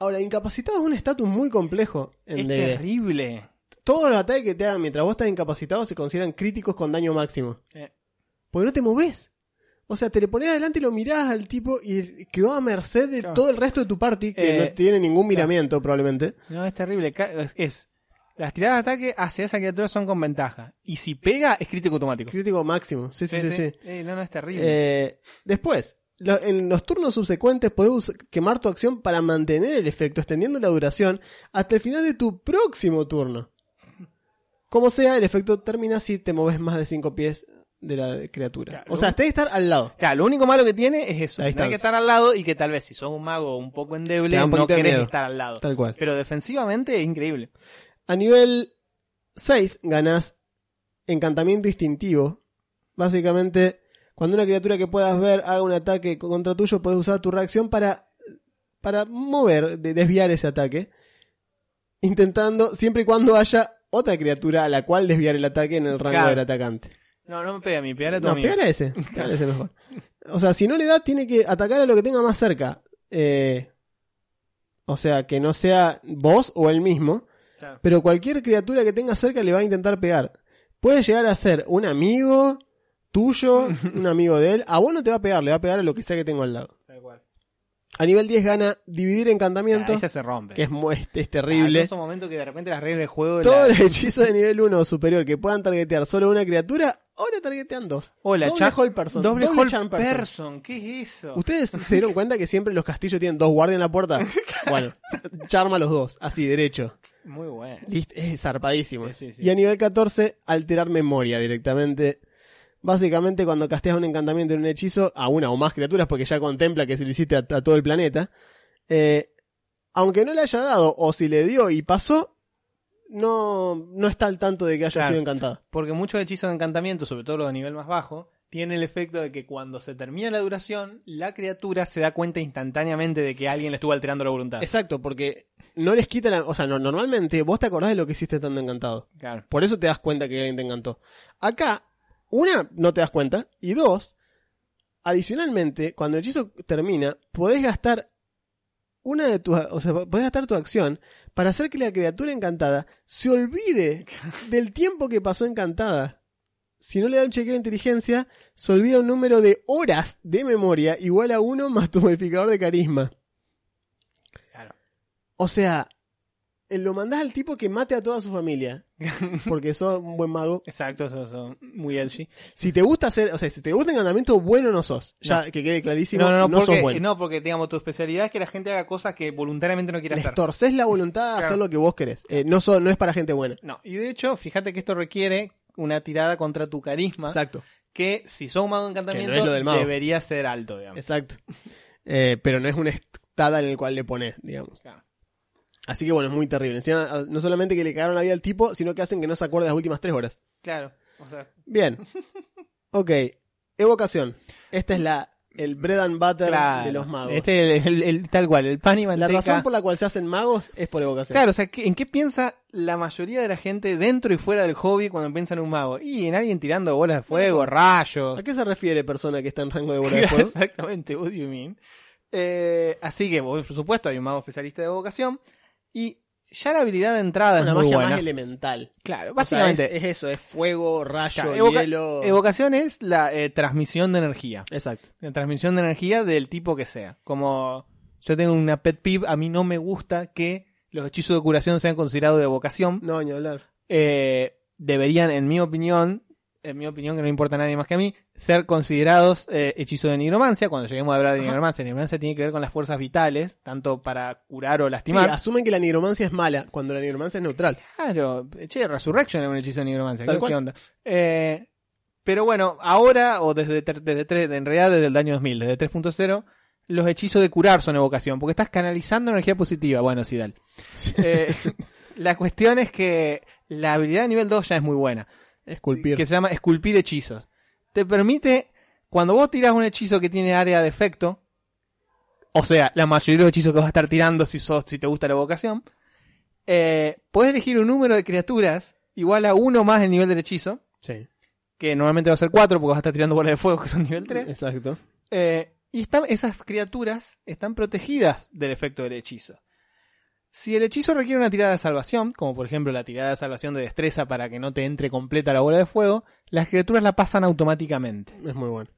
Ahora, incapacitado es un estatus muy complejo. En Es de- terrible. todos los ataques que te hagan mientras vos estás incapacitado se consideran críticos con daño máximo. Eh, Porque no te moves. O sea, te le pones adelante y lo mirás al tipo y quedó a merced de Claro. todo el resto de tu party, que Eh, no tiene ningún miramiento probablemente. no, es terrible. Es, las tiradas de ataque hacia esa criatura son con ventaja. Y si pega, es crítico automático. Crítico máximo. Sí, sí, sí. sí. Eh, no, no, es terrible. Eh, después, lo- en los turnos subsecuentes podés quemar tu acción para mantener el efecto, extendiendo la duración hasta el final de tu próximo turno. Como sea, el efecto termina si te moves más de 5 pies de la criatura. Claro. O sea, tenés que estar al lado. Claro, lo único malo que tiene es eso. Distancia. que estar al lado y que tal vez si sos un mago un poco endeble, un no querés estar al lado. Tal cual. Pero defensivamente es increíble. A nivel 6 ganás encantamiento instintivo. Básicamente, cuando una criatura que puedas ver haga un ataque contra tuyo, puedes usar tu reacción para, para mover, de- desviar ese ataque. Intentando, siempre y cuando haya otra criatura a la cual desviar el ataque en el rango Claro. del atacante. No, no me pega a mí, pegale a tu No, amigo. pégale a ese. Pégale a ese mejor. O sea, si no le da, tiene que atacar a lo que tenga más cerca. Eh, o sea, que no sea vos o él mismo. Claro. Pero cualquier criatura que tenga cerca le va a intentar pegar. Puede llegar a ser un amigo tuyo, un amigo de él. A vos no te va a pegar, le va a pegar a lo que sea que tengo al lado. Tal cual. A nivel 10 gana dividir Ah, encantamiento, ella se rompe. que es, es, es Ah, terrible. esos momentos que de repente las reglas del juego. Todos la- los hechizos de nivel 1 o superior que puedan targetear solo una criatura, ahora targetean dos. Hola, doble char- hold person. Doble, hold charm person. ¿Qué es eso? ¿Ustedes se dieron cuenta que siempre los castillos tienen dos guardias en la puerta? Bueno, charma a los dos, así, derecho. Muy bueno. Listo, es zarpadísimo. Sí, sí, sí. Y a nivel 14, alterar memoria directamente. Básicamente, cuando casteas un encantamiento en un hechizo, a una o más criaturas, porque ya contempla que se lo hiciste a, a todo el planeta, eh, aunque no le haya dado, o si le dio y pasó, no, no está al tanto de que haya Claro. sido encantada. Porque muchos hechizos de encantamiento, sobre todo los de nivel más bajo, tienen el efecto de que cuando se termina la duración, la criatura se da cuenta instantáneamente de que alguien le estuvo alterando la voluntad. Exacto, porque no les quita la... O sea, no- normalmente vos te acordás de lo que hiciste estando encantado. Claro. Por eso te das cuenta que alguien te encantó. Acá, una, no te das cuenta. Y dos, adicionalmente, cuando el hechizo termina, podés gastar una de tus, o sea, podés gastar tu acción para hacer que la criatura encantada se olvide del tiempo que pasó encantada. Si no le da un chequeo de inteligencia, se olvida un número de horas de memoria igual a uno más tu modificador de carisma. Claro. O sea, lo mandás al tipo que mate a toda su familia. Porque sos un buen mago. Exacto, eso, eso, muy edgy. Si te gusta hacer, o sea, si te gusta encantamiento, bueno no sos. Ya que quede clarísimo, No, no, no, no, porque, sos bueno. no, porque digamos, tu especialidad es que la gente haga cosas que voluntariamente no quiere Les hacer. torces la voluntad a Claro. hacer lo que vos querés. Eh, no, so- no es para gente buena. No, y de hecho, fíjate que esto requiere una tirada contra tu carisma, Exacto, que si sos un mago de encantamiento, no mago. debería ser alto, digamos. exacto. Eh, pero no es un estada en el cual le pones, digamos. Claro. Así que bueno, es muy terrible. Encima, ah, no solamente que le cagaron la vida al tipo, sino que hacen que no se acuerde las últimas tres horas. Claro, o sea, Bien. Ok. Evocación. Esta es la el bread and butter claro. de los magos. Este es el, el- el- tal cual, el pan y La razón por la cual se hacen magos es por evocación. Claro, o sea, ¿qué- ¿en qué piensa la mayoría de la gente dentro y fuera del hobby cuando piensa en un mago? Y en alguien tirando bolas de fuego, rayos. ¿A qué se refiere persona que está en rango de bola de fuego? Exactamente, what do you mean? Eh, así que, por supuesto, hay un mago especialista de evocación. Y ya la habilidad de entrada Una es muy magia buena. más elemental. Claro, O sea, básicamente. es, es eso, es fuego, rayo, claro, evoca- hielo. Evocación es la eh, transmisión de energía. Exacto. La transmisión de energía del tipo que sea. Como yo tengo una pet peeve, a mí no me gusta que los hechizos de curación sean considerados de evocación. No, ni hablar. Eh, deberían, en mi opinión, en mi opinión que no importa a nadie más que a mí, ser considerados eh, hechizos de nigromancia. Cuando lleguemos a hablar de nigromancia, nigromancia tiene que ver con las fuerzas vitales, tanto para curar o Sí, lastimar. asumen que la nigromancia es mala, cuando la nigromancia es neutral. Claro, che, Resurrection es un hechizo de nigromancia. ¿Qué, cual. onda? Eh, pero bueno, ahora, o desde, desde en realidad desde el año 2000, desde 3.0, los hechizos de curar son evocación, porque estás canalizando energía positiva. Bueno, sí, dale. Eh, la cuestión es que la habilidad de nivel 2 ya es muy buena, Esculpir. que se llama esculpir hechizos. Te permite, cuando vos tiras un hechizo que tiene área de efecto, o sea, la mayoría de los hechizos que vas a estar tirando si, sos, si te gusta la evocación, eh, puedes elegir un número de criaturas igual a uno más el nivel del hechizo, Sí, que normalmente va a ser 4 porque vas a estar tirando bolas de fuego que son nivel 3. exacto. Eh, y están, esas criaturas están protegidas del efecto del hechizo. Si el hechizo requiere una tirada de salvación, como por ejemplo la tirada de salvación de destreza para que no te entre completa la bola de fuego, las criaturas la pasan automáticamente. Es muy bueno.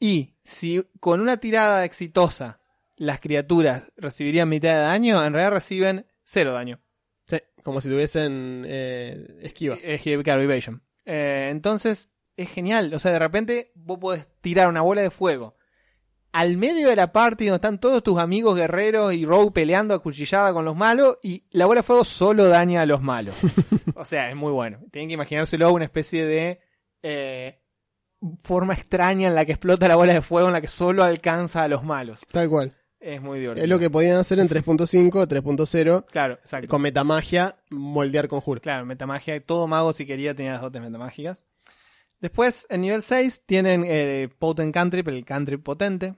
Y si con una tirada exitosa las criaturas recibirían mitad de daño, en realidad reciben cero daño. Sí, como si tuviesen eh, esquiva. Eh, claro, evasion. Eh, entonces, es genial. O sea, de repente vos podés tirar una bola de fuego al medio de la party donde están todos tus amigos guerreros y Rogue peleando a cuchillada con los malos y la bola de fuego solo daña a los malos. o sea, es muy bueno. Tienen que imaginárselo una especie de eh, forma extraña en la que explota la bola de fuego en la que solo alcanza a los malos. Tal cual. Es muy divertido. Es lo que podían hacer en 3.5, 3.0, Claro, exacto. con metamagia, moldear conjuro. Claro, metamagia. Todo mago, si quería, tenía las dotes metamágicas. Después, en nivel 6, tienen eh, Potent Cantrip, el cantrip potente.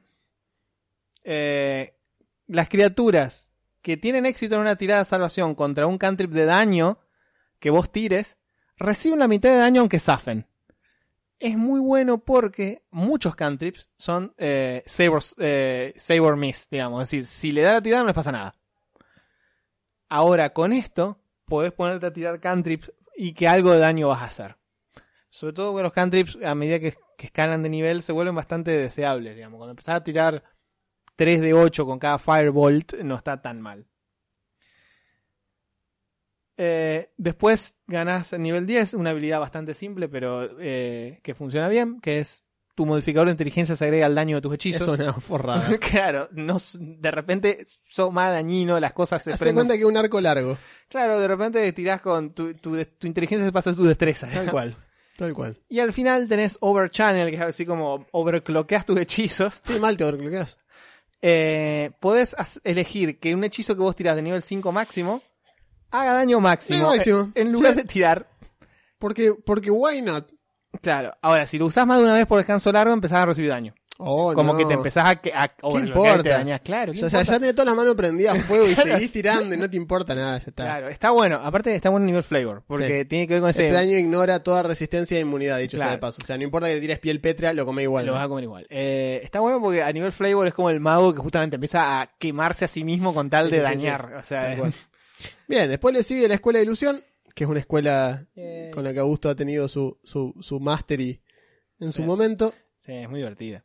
Eh, las criaturas que tienen éxito en una tirada de salvación contra un cantrip de daño que vos tires, reciben la mitad de daño aunque zafen. Es muy bueno porque muchos cantrips son eh, save, or- eh, save or miss, digamos. Es decir, si le da la tirada no les pasa nada. Ahora, con esto, podés ponerte a tirar cantrips y que algo de daño vas a hacer. Sobre todo con los cantrips, a medida que, que escalan de nivel, se vuelven bastante deseables, digamos. Cuando empezás a tirar 3 de 8 con cada Firebolt, no está tan mal. Eh, después ganás en nivel 10 una habilidad bastante simple, pero eh, que funciona bien, que es tu modificador de inteligencia se agrega al daño de tus hechizos. Eso es una forrada. claro, no, de repente sos más dañino, las cosas se prenden. cuenta que un arco largo. Claro, de repente tirás con tu, tu, tu inteligencia se pasa a tu destreza. Tal cual. Tal cual. Y al final tenés Over Channel, que es así como overclockeas tus hechizos. Sí, mal te overclockeas. Eh, podés elegir que un hechizo que vos tirás de nivel 5 máximo haga daño máximo. Daño máximo. En, en lugar Sí. de tirar. Porque, porque why not? Claro, ahora si lo usás más de una vez por descanso largo, empezás a recibir daño. Oh, como no. que te empezás a, que- a importa? te dañás. Claro, ¿qué O sea, importa? ya tenés todas las manos prendidas a fuego y Claro, seguís tirando y no te importa nada, ya está. Claro, está bueno. Aparte está bueno el nivel flavor, porque Sí. tiene que ver con ese... Este daño ignora toda resistencia e inmunidad, dicho sea Claro. de paso. O sea, no importa que le tires piel pétrea, lo come igual. Lo ¿no? vas a comer igual. Eh, está bueno porque a nivel flavor es como el mago que justamente empieza a quemarse a sí mismo con tal de sí, sí, dañar. O sea, cual. Bien, después le sigue la Escuela de Ilusión, que es una escuela con la que Augusto ha tenido su, su, su mastery en su momento. Sí, es muy divertida.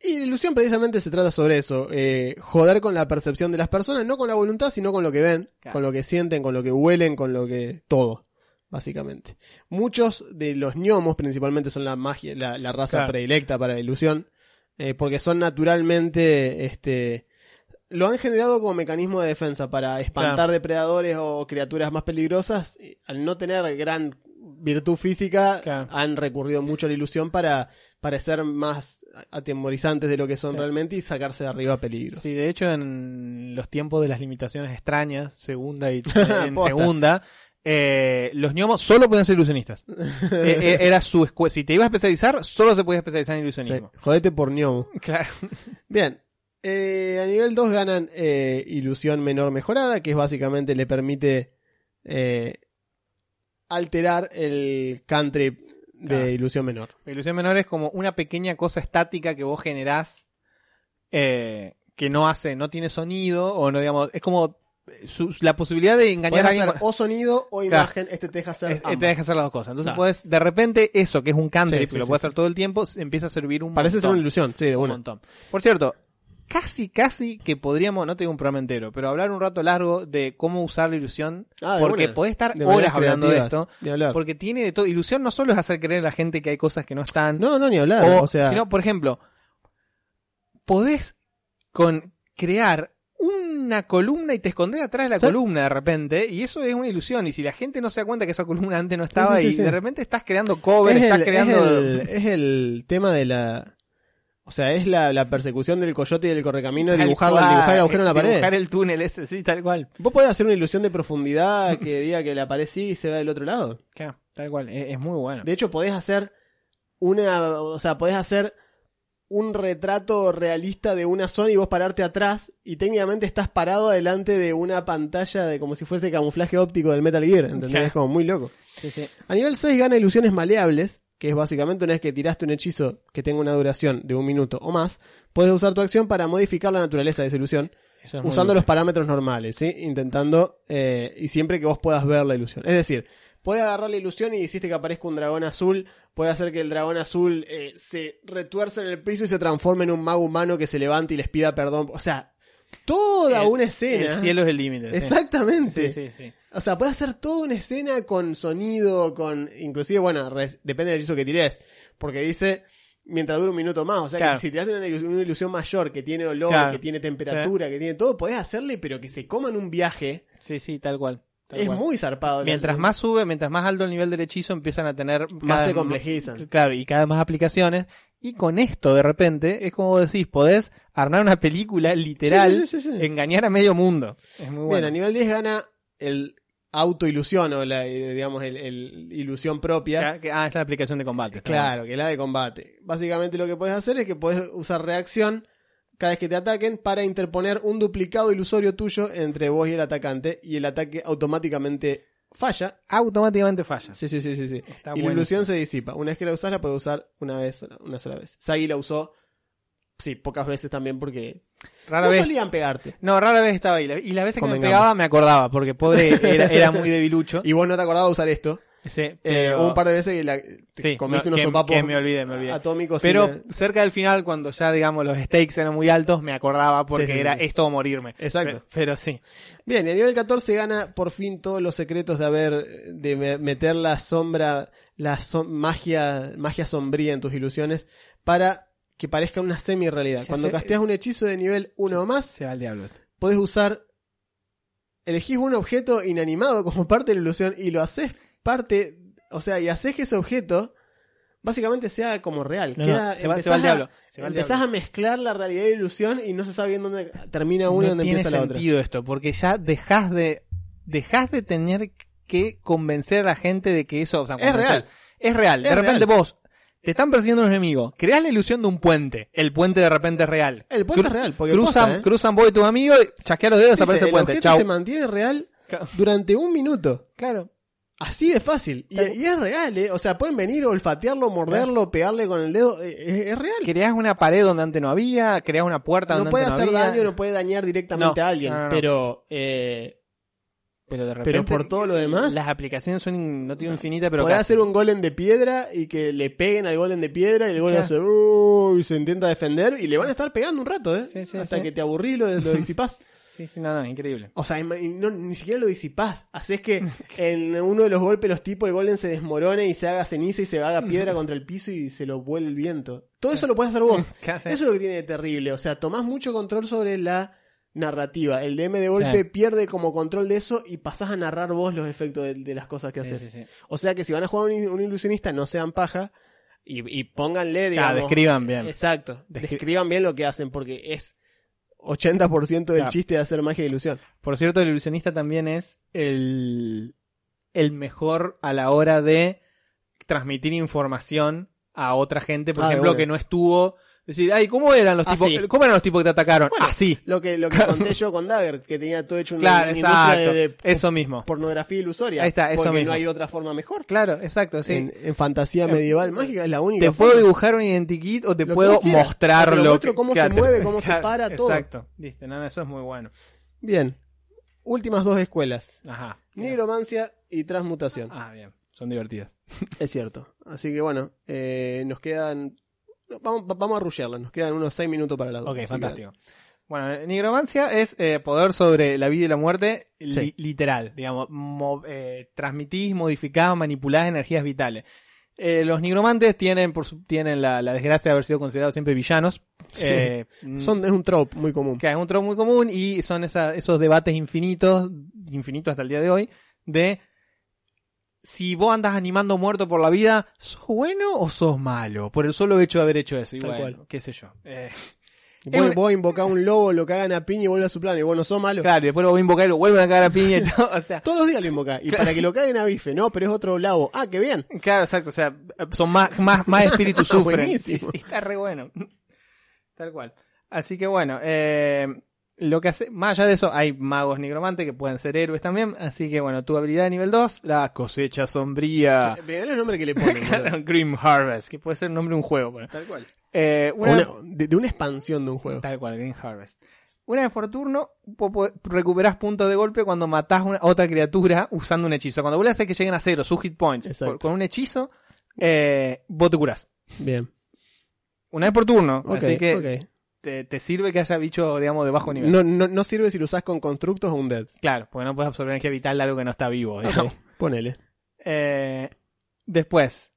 Y la ilusión precisamente se trata sobre eso, eh, joder con la percepción de las personas, no con la voluntad, sino con lo que ven, Claro. con lo que sienten, con lo que huelen, con lo que... todo, básicamente. Muchos de los gnomos principalmente son la magia, la, la raza Claro. predilecta para la ilusión, eh, porque son naturalmente, este... Lo han generado como mecanismo de defensa para espantar Claro. depredadores o criaturas más peligrosas. Al no tener gran virtud física, han recurrido mucho a la ilusión para parecer más atemorizantes de lo que son Sí. realmente y sacarse de arriba peligro. Sí, de hecho, en los tiempos de las limitaciones extrañas, segunda y en Posta. segunda, eh, los gnomos solo podían ser ilusionistas. Eh, eh, era su escuela. Si te ibas a especializar, solo se podía especializar en Sí, ilusionismo. Jodete por ñomo. Claro. Bien. Eh, a nivel 2 ganan eh, ilusión menor mejorada, que es básicamente le permite eh, alterar el cantrip de Claro. ilusión menor. La ilusión menor es como una pequeña cosa estática que vos generás eh, que no hace, no tiene sonido, o no digamos, es como su- la posibilidad de engañar a alguien hacer o sonido o Claro. imagen, este te deja hacer es- te ambas. deja hacer las dos cosas. Entonces Claro. puedes, de repente, eso que es un cantrip, Sí, que sí, lo puedes hacer todo el tiempo, empieza a servir un Parece ser montón. una ilusión, sí, de un montón. Por cierto, casi, casi que podríamos, no te digo un programa entero, pero hablar un rato largo de cómo usar la ilusión, Ah, de porque podés estar De horas hablando de esto, Ni hablar. porque tiene de todo. Ilusión no solo es hacer creer a la gente que hay cosas que no están, No, no, ni hablar. o, O, sea, sino, por ejemplo, podés con crear una columna y te escondés atrás de la columna de repente, y eso es una ilusión. Y si la gente no se da cuenta que esa columna antes no estaba, sí, sí, y sí. de repente estás creando cover, es, estás el, creando. es, el, es el tema de la... O sea, es la, la persecución del coyote y del correcamino de Tal dibujar, la- cual, dibujar el agujero en la pared. Dibujar el túnel ese, sí, tal cual. Vos podés hacer una ilusión de profundidad que diga que la pared sí y se va del otro lado. Claro, tal cual. Es, es muy bueno. De hecho, podés hacer una, o sea, podés hacer un retrato realista de una zona y vos pararte atrás y técnicamente estás parado adelante de una pantalla de como si fuese camuflaje óptico del Metal Gear, ¿entendés? Es como muy loco. Sí, sí. A nivel 6 gana ilusiones maleables, que es básicamente una vez que tiraste un hechizo que tenga una duración de un minuto o más, puedes usar tu acción para modificar la naturaleza de esa ilusión es usando los parámetros normales, ¿sí? Intentando, eh, y siempre que vos puedas ver la ilusión. Es decir, puede agarrar la ilusión y hiciste que aparezca un dragón azul, puede hacer que el dragón azul eh, se retuerza en el piso y se transforme en un mago humano que se levante y les pida perdón. O sea, toda El- una escena. El cielo es el límite. Exactamente. Sí, sí, sí. O sea, puede hacer toda una escena con sonido, con. Inclusive, bueno, res- depende del hechizo que tires. Porque dice. Mientras dure un minuto más. O sea, Claro. que si tiraste una ilusión, una ilusión mayor, que tiene olor, Claro. que tiene temperatura, que tiene todo, podés hacerle, pero que se coma en un viaje. Sí, sí, tal cual. tal es cual. muy zarpado. Mientras más sube, mientras más alto el nivel del hechizo, empiezan a tener Más se complejizan. Claro, y cada vez más aplicaciones. Y con esto, de repente, es como vos decís, podés armar una película literal, Sí, sí, engañar a medio mundo. Es muy Bien, bueno. a nivel 10 gana el autoilusión o la, eh, digamos, el, el ilusión propia. Ah, que- ah, es la aplicación de combate. Claro, que es la de combate. Básicamente lo que puedes hacer es que puedes usar reacción cada vez que te ataquen para interponer un duplicado ilusorio tuyo entre vos y el atacante y el ataque automáticamente falla. Automáticamente falla. Sí, sí, sí, sí, sí. Está y la ilusión se disipa. Una vez que la usás la puedes usar una vez, una sola vez. Sagi la usó, sí, pocas veces también porque Rara no vez. solían pegarte. No, rara vez estaba ahí. Y las veces que me pegaba me acordaba, porque pobre era, era muy debilucho. Y vos no te acordabas de usar esto. Sí, Eh, pero- un par de veces que la, Sí, comiste no, unos que- sopapos que me olvidé, me olvidé. atómicos. Pero cerca del final, cuando ya, digamos, los stakes eran muy altos, me acordaba porque Sí, era esto o morirme. Exacto. Pe- Pero, sí. Bien, a nivel 14 gana por fin todos los secretos de haber, de me- meter la sombra, la som- magia, magia sombría en tus ilusiones para que parezca una semi-realidad. Cuando casteas un hechizo de nivel 1 o más, Se va al diablo. puedes usar, elegís un objeto inanimado como parte de la ilusión y lo haces parte, o sea, y haces que ese objeto básicamente sea como real. No, no, Queda- se va- se empezás va al a- diablo, se va al empezás diablo. a mezclar la realidad y la ilusión y no se sabe bien dónde termina una y no dónde tiene empieza la otra. sentido esto, porque ya dejas de dejas de tener que convencer a la gente de que eso, o sea, Es convencer. real. Es real. De Es repente real. vos te están persiguiendo un enemigo, creas la ilusión de un puente, el puente de repente es real. El puente Cru- es real, porque cruzan, posta, ¿eh? cruzan vos y tu amigo, y chasquea los dedos, Dice, desaparece el puente. objeto Chau. se mantiene real durante un minuto. Claro. Así de fácil. Y, y es real, ¿eh? O sea, pueden venir, olfatearlo, morderlo, pegarle con el dedo. eh, Es, es real. Creás una pared donde antes no había, creás una puerta No donde puede antes hacer no había. daño, no puede dañar directamente No, a alguien. no, no, no. Pero, eh, Pero de repente. pero por todo lo demás, Las aplicaciones son no tienen infinita, pero. podés casi. hacer un golem de piedra y que le peguen al golem de piedra y el golem hace "Uh", y se intenta defender y le van a estar pegando un rato, ¿eh? Sí, sí, Hasta sí. que te aburrís lo, lo disipás. Sí, sí, no, no, increíble. O sea, no, ni siquiera lo disipás. Haces que en uno de los golpes los tipos el golem se desmorone y se haga ceniza y se haga piedra contra el piso y se lo vuelve el viento. Todo eso lo puedes hacer vos. Eso es lo que tiene de terrible. O sea, tomás mucho control sobre la narrativa. El DM de golpe Sí. pierde como control de eso y pasás a narrar vos los efectos de, de las cosas que Sí, haces. sí. O sea que si van a jugar un, un ilusionista, no sean paja y, y pónganle, Ah, digamos. describan bien. Exacto. Descri- Describan bien lo que hacen porque es 80% del Claro. chiste de hacer magia e ilusión. Por cierto, el ilusionista también es el, el mejor a la hora de transmitir información a otra gente, por Ah, de ejemplo, que no estuvo. Decir, ay, ¿cómo eran los tipos? sí. ¿Cómo eran los tipos que te atacaron? Bueno, Así. Lo que, lo que conté yo con Dagger, que tenía todo hecho una, Claro, una industria exacto. de, de Eso mismo. pornografía ilusoria. Ahí está, eso porque mismo. no hay otra forma mejor. Claro, exacto, sí. En, en fantasía Eh, medieval mágica es la única Te forma. puedo dibujar un identikit o te Lo que puedo te lo muestro cómo se mueve, cómo se para, todo. Exacto. Viste, no, eso es muy bueno. Bien. últimas dos escuelas. Ajá. Nigromancia y transmutación. Ah, bien. Son divertidas. Es cierto. Así que bueno, eh, nos quedan... Vamos, vamos a rushearla, nos quedan unos 6 minutos para las dos. Ok, fantástico. Bueno, nigromancia es eh, poder sobre la vida y la muerte li- Sí. literal, digamos, mo- eh, transmitís, modificás, manipulás energías vitales. Eh, los nigromantes tienen, por su- tienen la, la desgracia de haber sido considerados siempre villanos. Sí. Eh, que- Son, es un trope muy común. que es un tropo muy común y son esa- esos debates infinitos, infinitos hasta el día de hoy, de si vos andas animando muerto por la vida, ¿sos bueno o sos malo? Por el solo hecho de haber hecho eso. Tal bueno, cual. qué sé yo. Eh, Vos, vos invocás un lobo, lo cagan a piña y vuelve a su plan y vos no sos malo. claro, y después lo voy a invocar y lo vuelven a cagar a piña y todo. O sea, Todos los días lo invocás. Y Claro. para que lo caguen a bife, no, pero es otro labo. Ah, qué bien. claro, exacto. O sea, son más, más, más espíritus sufren. Sí, sí, está re bueno. Tal cual. Así que bueno, eh, lo que hace, más allá de eso, hay magos nigromantes que pueden ser héroes también. Así que bueno, tu habilidad de nivel 2, la cosecha sombría. Mirá el nombre que le ponen. Grim Harvest, que puede ser el nombre de un juego. bueno. Tal cual. Eh, O una, una- de, de una expansión de un juego. Tal cual, Green Harvest. Una vez por turno, recuperás puntos de golpe cuando matás una otra criatura usando un hechizo. Cuando vuelves a hacer que lleguen a cero sus hit points por- con un hechizo, eh, vos te curás. Bien. Una vez por turno. Así que. Te, te sirve que haya bicho, digamos, de bajo nivel. No, no, no sirve si lo usás con constructos o un dead. Claro, porque no puedes absorber energía vital de algo que no está vivo. digamos. Ponele. Eh, después,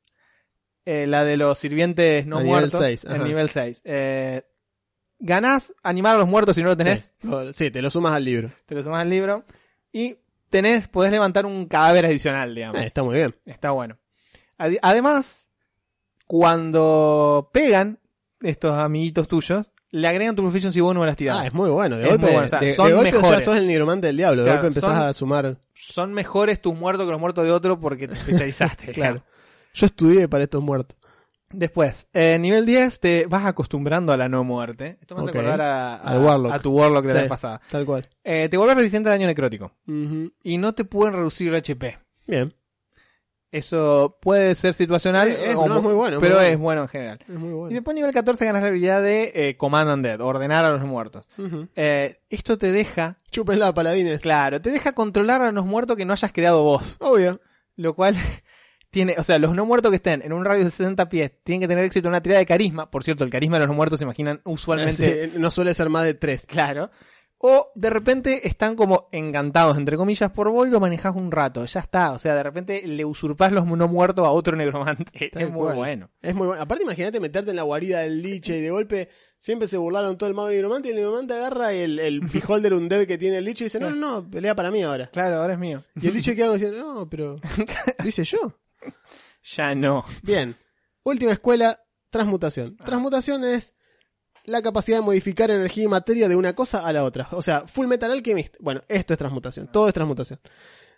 eh, la de los sirvientes no A nivel muertos. seis, el ajá. nivel 6. Eh, ganás animar a los muertos si no lo tenés. Sí. Te lo sumas al libro. te lo sumas al libro y tenés, podés levantar un cadáver adicional, digamos. Eh, está muy bien. Está bueno. Además, cuando pegan estos amiguitos tuyos, le agregan tu proficiency bonus a las tiradas. Ah, es muy bueno. De Es golpe, muy bueno, o sea, de, son de golpe, o sea, mejores. sos el nigromante del diablo. De Claro, golpe empezás son- a sumar. Son mejores tus muertos que los muertos de otro porque te especializaste. Claro. Yo estudié para estos muertos. Después, eh, nivel 10, te vas acostumbrando a la no muerte. Esto me hace Ok. acordar a, a- Al Warlock. a tu Warlock de la vez pasada. Tal cual. Eh, te vuelves resistente al daño necrótico. Y no te pueden reducir HP. Bien. Eso puede ser situacional, es- o- no, es muy bueno, pero muy bueno. es bueno en general. Es muy Y después nivel 14 ganas la habilidad de eh, Command Undead, ordenar a los muertos. Eh, esto te deja, Chúpenla, paladines. claro, te deja controlar a los muertos que no hayas creado vos. Obvio. Lo cual tiene, o sea, los no muertos que estén en un radio de 60 pies tienen que tener éxito en una tirada de carisma. Por cierto, el carisma de los no muertos se imaginan usualmente, Sí, no suele ser más de tres. claro. O de repente están como encantados, entre comillas, por vos y lo manejás un rato. Ya está. O sea, de repente le usurpás los no muertos a otro negromante. Tal es muy cual. bueno. Es muy bueno. Aparte, imagínate meterte en la guarida del liche y de golpe siempre se burlaron todo el mago nigromante y el nigromante agarra el, el beholder undead que tiene el liche y dice, no, no, no, pelea para mí ahora. Claro, ahora es mío. Y el liche queda diciendo, no, pero lo hice yo. Ya no. Bien. Última escuela, transmutación. Transmutación es la capacidad de modificar energía y materia de una cosa a la otra. O sea, Full Metal Alchemist. Bueno, esto es transmutación. Todo es transmutación.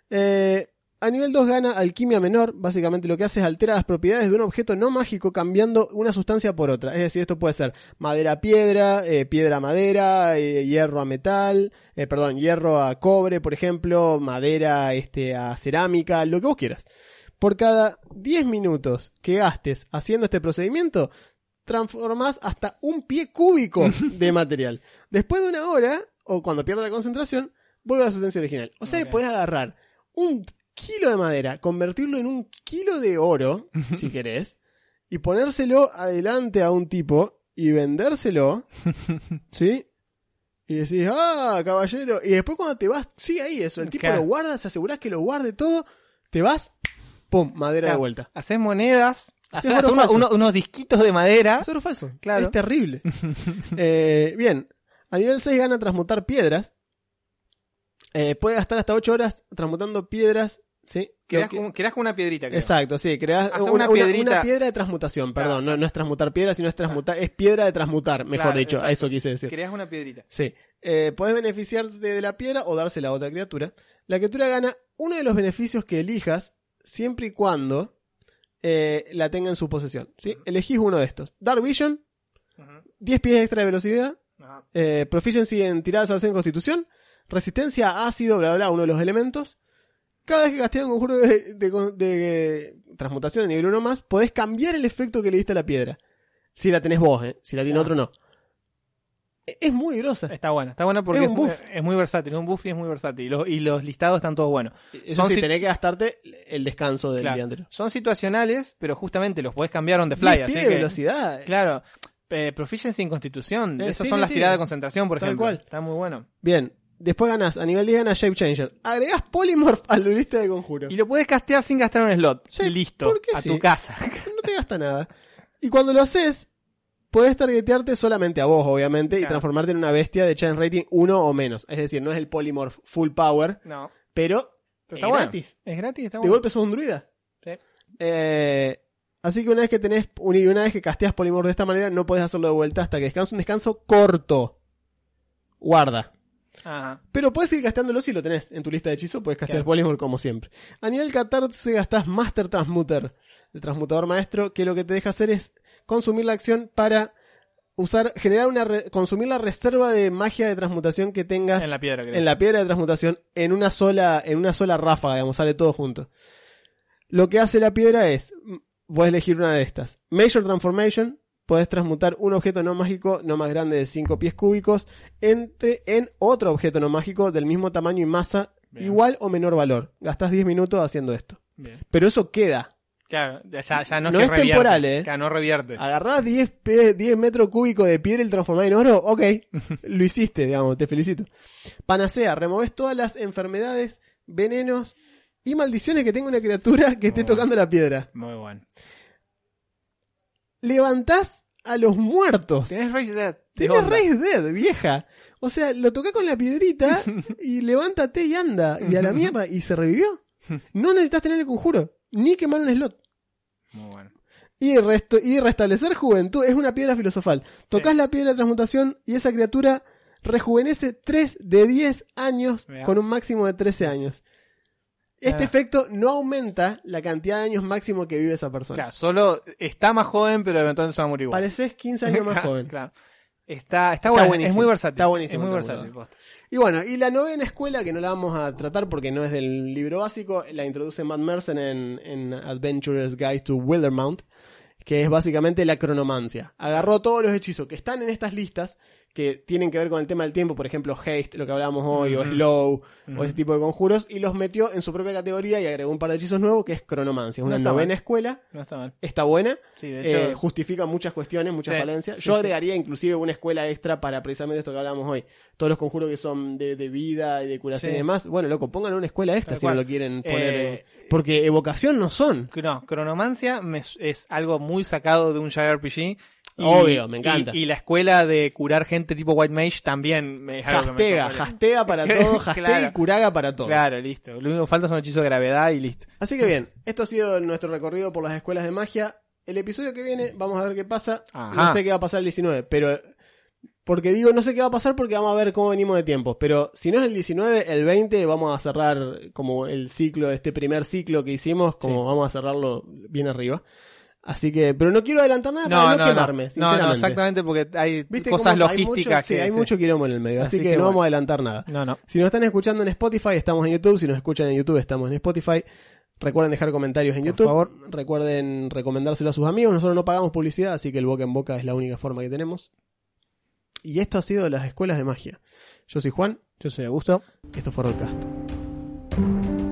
Eh, a nivel 2 gana alquimia menor. Básicamente lo que hace es altera las propiedades de un objeto no mágico cambiando una sustancia por otra. Es decir, esto puede ser madera a piedra, eh, piedra a madera, eh, hierro a metal, eh, perdón, hierro a cobre, por ejemplo, madera este, a cerámica, lo que vos quieras. Por cada 10 minutos que gastes haciendo este procedimiento, transformás hasta un pie cúbico de material. Después de una hora, o cuando pierda la concentración, vuelve a la sustancia original. O sea Ok. que podés agarrar un kilo de madera, convertirlo en un kilo de oro, si querés, y ponérselo adelante a un tipo y vendérselo, ¿sí? Y decís, ah, caballero. Y después cuando te vas, sigue ahí eso. El tipo Claro. lo guarda, se asegurás que lo guarde todo, te vas, pum, madera de vuelta. Haces monedas, uno- uno- unos disquitos de madera. Es oro falso. Claro. Es terrible. Eh, bien. A nivel 6 gana transmutar piedras. Eh, puede gastar hasta 8 horas transmutando piedras. ¿Sí? Creás Lo que- como, como una piedrita, creo. Exacto, sí. Creas una, piedrita. una piedra de transmutación. Claro, Perdón, no, no es transmutar piedra, sino es transmutar. Es piedra de transmutar, mejor Claro, dicho. A eso quise decir. Creás una piedrita. Sí. Eh, podés beneficiarte de la piedra o dársela a otra criatura. La criatura gana uno de los beneficios que elijas siempre y cuando eh, la tenga en su posesión. ¿sí? Elegís uno de estos. Dark Vision, 10 pies extra de velocidad, eh, Proficiency en tiradas al en constitución, Resistencia a ácido, bla, bla, uno de los elementos. Cada vez que casteas un conjuro de, de- de transmutación de nivel 1 más, podés cambiar el efecto que le diste a la piedra. Si la tenés vos, ¿eh? Si la tiene Claro. otro, no. Es muy grosa. Está buena, está buena porque Es es, un muy- buff. es muy versátil, es un buff y es muy versátil. Y los, y los listados están todos buenos. Eso Son sí, tenés que gastarte el descanso del Claro, día anterior. Son situacionales, pero justamente los podés cambiar on the fly. Así que, velocidad. claro, eh, proficiency en constitución. Eh, Esas sí, son sí, las sí. tiradas de concentración, por Tal ejemplo. cual. Está muy bueno. Bien. Después ganás, a nivel 10 ganás Shape Changer. Agregás Polymorph a la lista de conjuros. Y lo puedes castear sin gastar un slot. Sí, Listo. porque A sí. tu casa. No te gasta nada. Y cuando lo haces, puedes targetearte solamente a vos, obviamente, y transformarte en una bestia de challenge rating 1 o menos. Es decir, no es el Polymorph full power, no. pero, Pero es está bueno. gratis. Es gratis, está De bueno. golpe sos un druida. Sí. Eh, así que una vez que tenés, una vez que casteas Polymorph de esta manera, no puedes hacerlo de vuelta hasta que descanse un descanso corto. Guarda. Ajá. Pero puedes ir gastándolo si lo tenés en tu lista de hechizos, puedes castear Claro. Polymorph como siempre. A nivel 14 gastás Master Transmuter, el transmutador maestro, que lo que te deja hacer es consumir la acción para usar, generar una, re- consumir la reserva de magia de transmutación que tengas En la piedra, creo. en la piedra de transmutación en una sola, en una sola ráfaga, digamos, sale todo junto. Lo que hace la piedra es, puedes elegir una de estas. Major Transformation, puedes transmutar un objeto no mágico no más grande de 5 pies cúbicos entre, en otro objeto no mágico del mismo tamaño y masa, Bien. igual o menor valor. Gastas 10 minutos haciendo esto. Bien. Pero eso queda. Claro, ya, ya no, No que es revierte. temporal, ¿eh? Claro, no revierte. Agarrás 10, pe- 10 metros cúbicos de piedra y lo transformás en oro, ok, lo hiciste, digamos, te felicito. Panacea, removés todas las enfermedades, venenos y maldiciones que tenga una criatura que esté bueno. tocando la piedra. Muy bueno. Levantás a los muertos. Tienes Raise Dead. onda. Raise Dead, vieja. O sea, lo tocás con la piedrita y levántate y anda. Y a la mierda. Y se revivió. No necesitas tener el conjuro. Ni quemar un slot. Muy bueno. Y, resto, y restablecer juventud es una piedra filosofal. Tocas Sí. la piedra de transmutación y esa criatura rejuvenece 3 de 10 años Mirá. con un máximo de 13 años. Este efecto no aumenta la cantidad de años máximo que vive esa persona. Claro, solo está más joven, pero se va a morir igual. Pareces 15 años más joven. Claro. Está, está, bueno, buenísimo. es muy versátil. Está buenísimo Es muy versátil. Y bueno, y la novena escuela, que no la vamos a tratar porque no es del libro básico, la introduce Matt Mercer en, en Adventurer's Guide to Wildermount, que es básicamente la cronomancia. Agarró todos los hechizos que están en estas listas, que tienen que ver con el tema del tiempo, por ejemplo, Haste, lo que hablábamos hoy, o. Slow, o ese tipo de conjuros, y los metió en su propia categoría y agregó un par de hechizos nuevos, que es cronomancia. Es No una novena mal. escuela, No está mal. está buena, Sí, de eh, justifica muchas cuestiones, muchas Sí, falencias. Yo sí. agregaría inclusive una escuela extra para precisamente esto que hablamos hoy. Todos los conjuros que son de, de vida y de curación y demás. Bueno, loco, pongan una escuela extra si no lo quieren poner. Eh, en- Porque evocación no son. No, Cronomancia me- es algo muy sacado de un JRPG. Obvio, me encanta. Y, y la escuela de curar gente tipo White Mage también me Hastega, para todo, hastega Claro. y curaga para todo. Claro, listo. Lo único que falta son hechizos de gravedad y listo. Así que bien, esto ha sido nuestro recorrido por las escuelas de magia. El episodio que viene, vamos a ver qué pasa. Ajá. No sé qué va a pasar el 19, pero. Porque digo, no sé qué va a pasar porque vamos a ver cómo venimos de tiempo. Pero si no es el 19, el 20 vamos a cerrar como el ciclo, este primer ciclo que hicimos, como Sí. vamos a cerrarlo bien arriba. Así que, pero no quiero adelantar nada No, para no, quemarme, No, sinceramente. no, exactamente porque hay ¿Viste cosas cómo hay logísticas mucho, sí, que hay sí. mucho quilombo en el medio, así, Así que, que no bueno. vamos a adelantar nada. No, no. Si nos están escuchando en Spotify, estamos en YouTube. Si nos escuchan en YouTube, estamos en Spotify. Recuerden dejar comentarios en Por YouTube. favor. Recuerden recomendárselo a sus amigos. Nosotros no pagamos publicidad, así que el boca en boca es la única forma que tenemos. Y esto ha sido las escuelas de magia. Yo soy Juan. Yo soy Augusto. Esto fue Rollcast.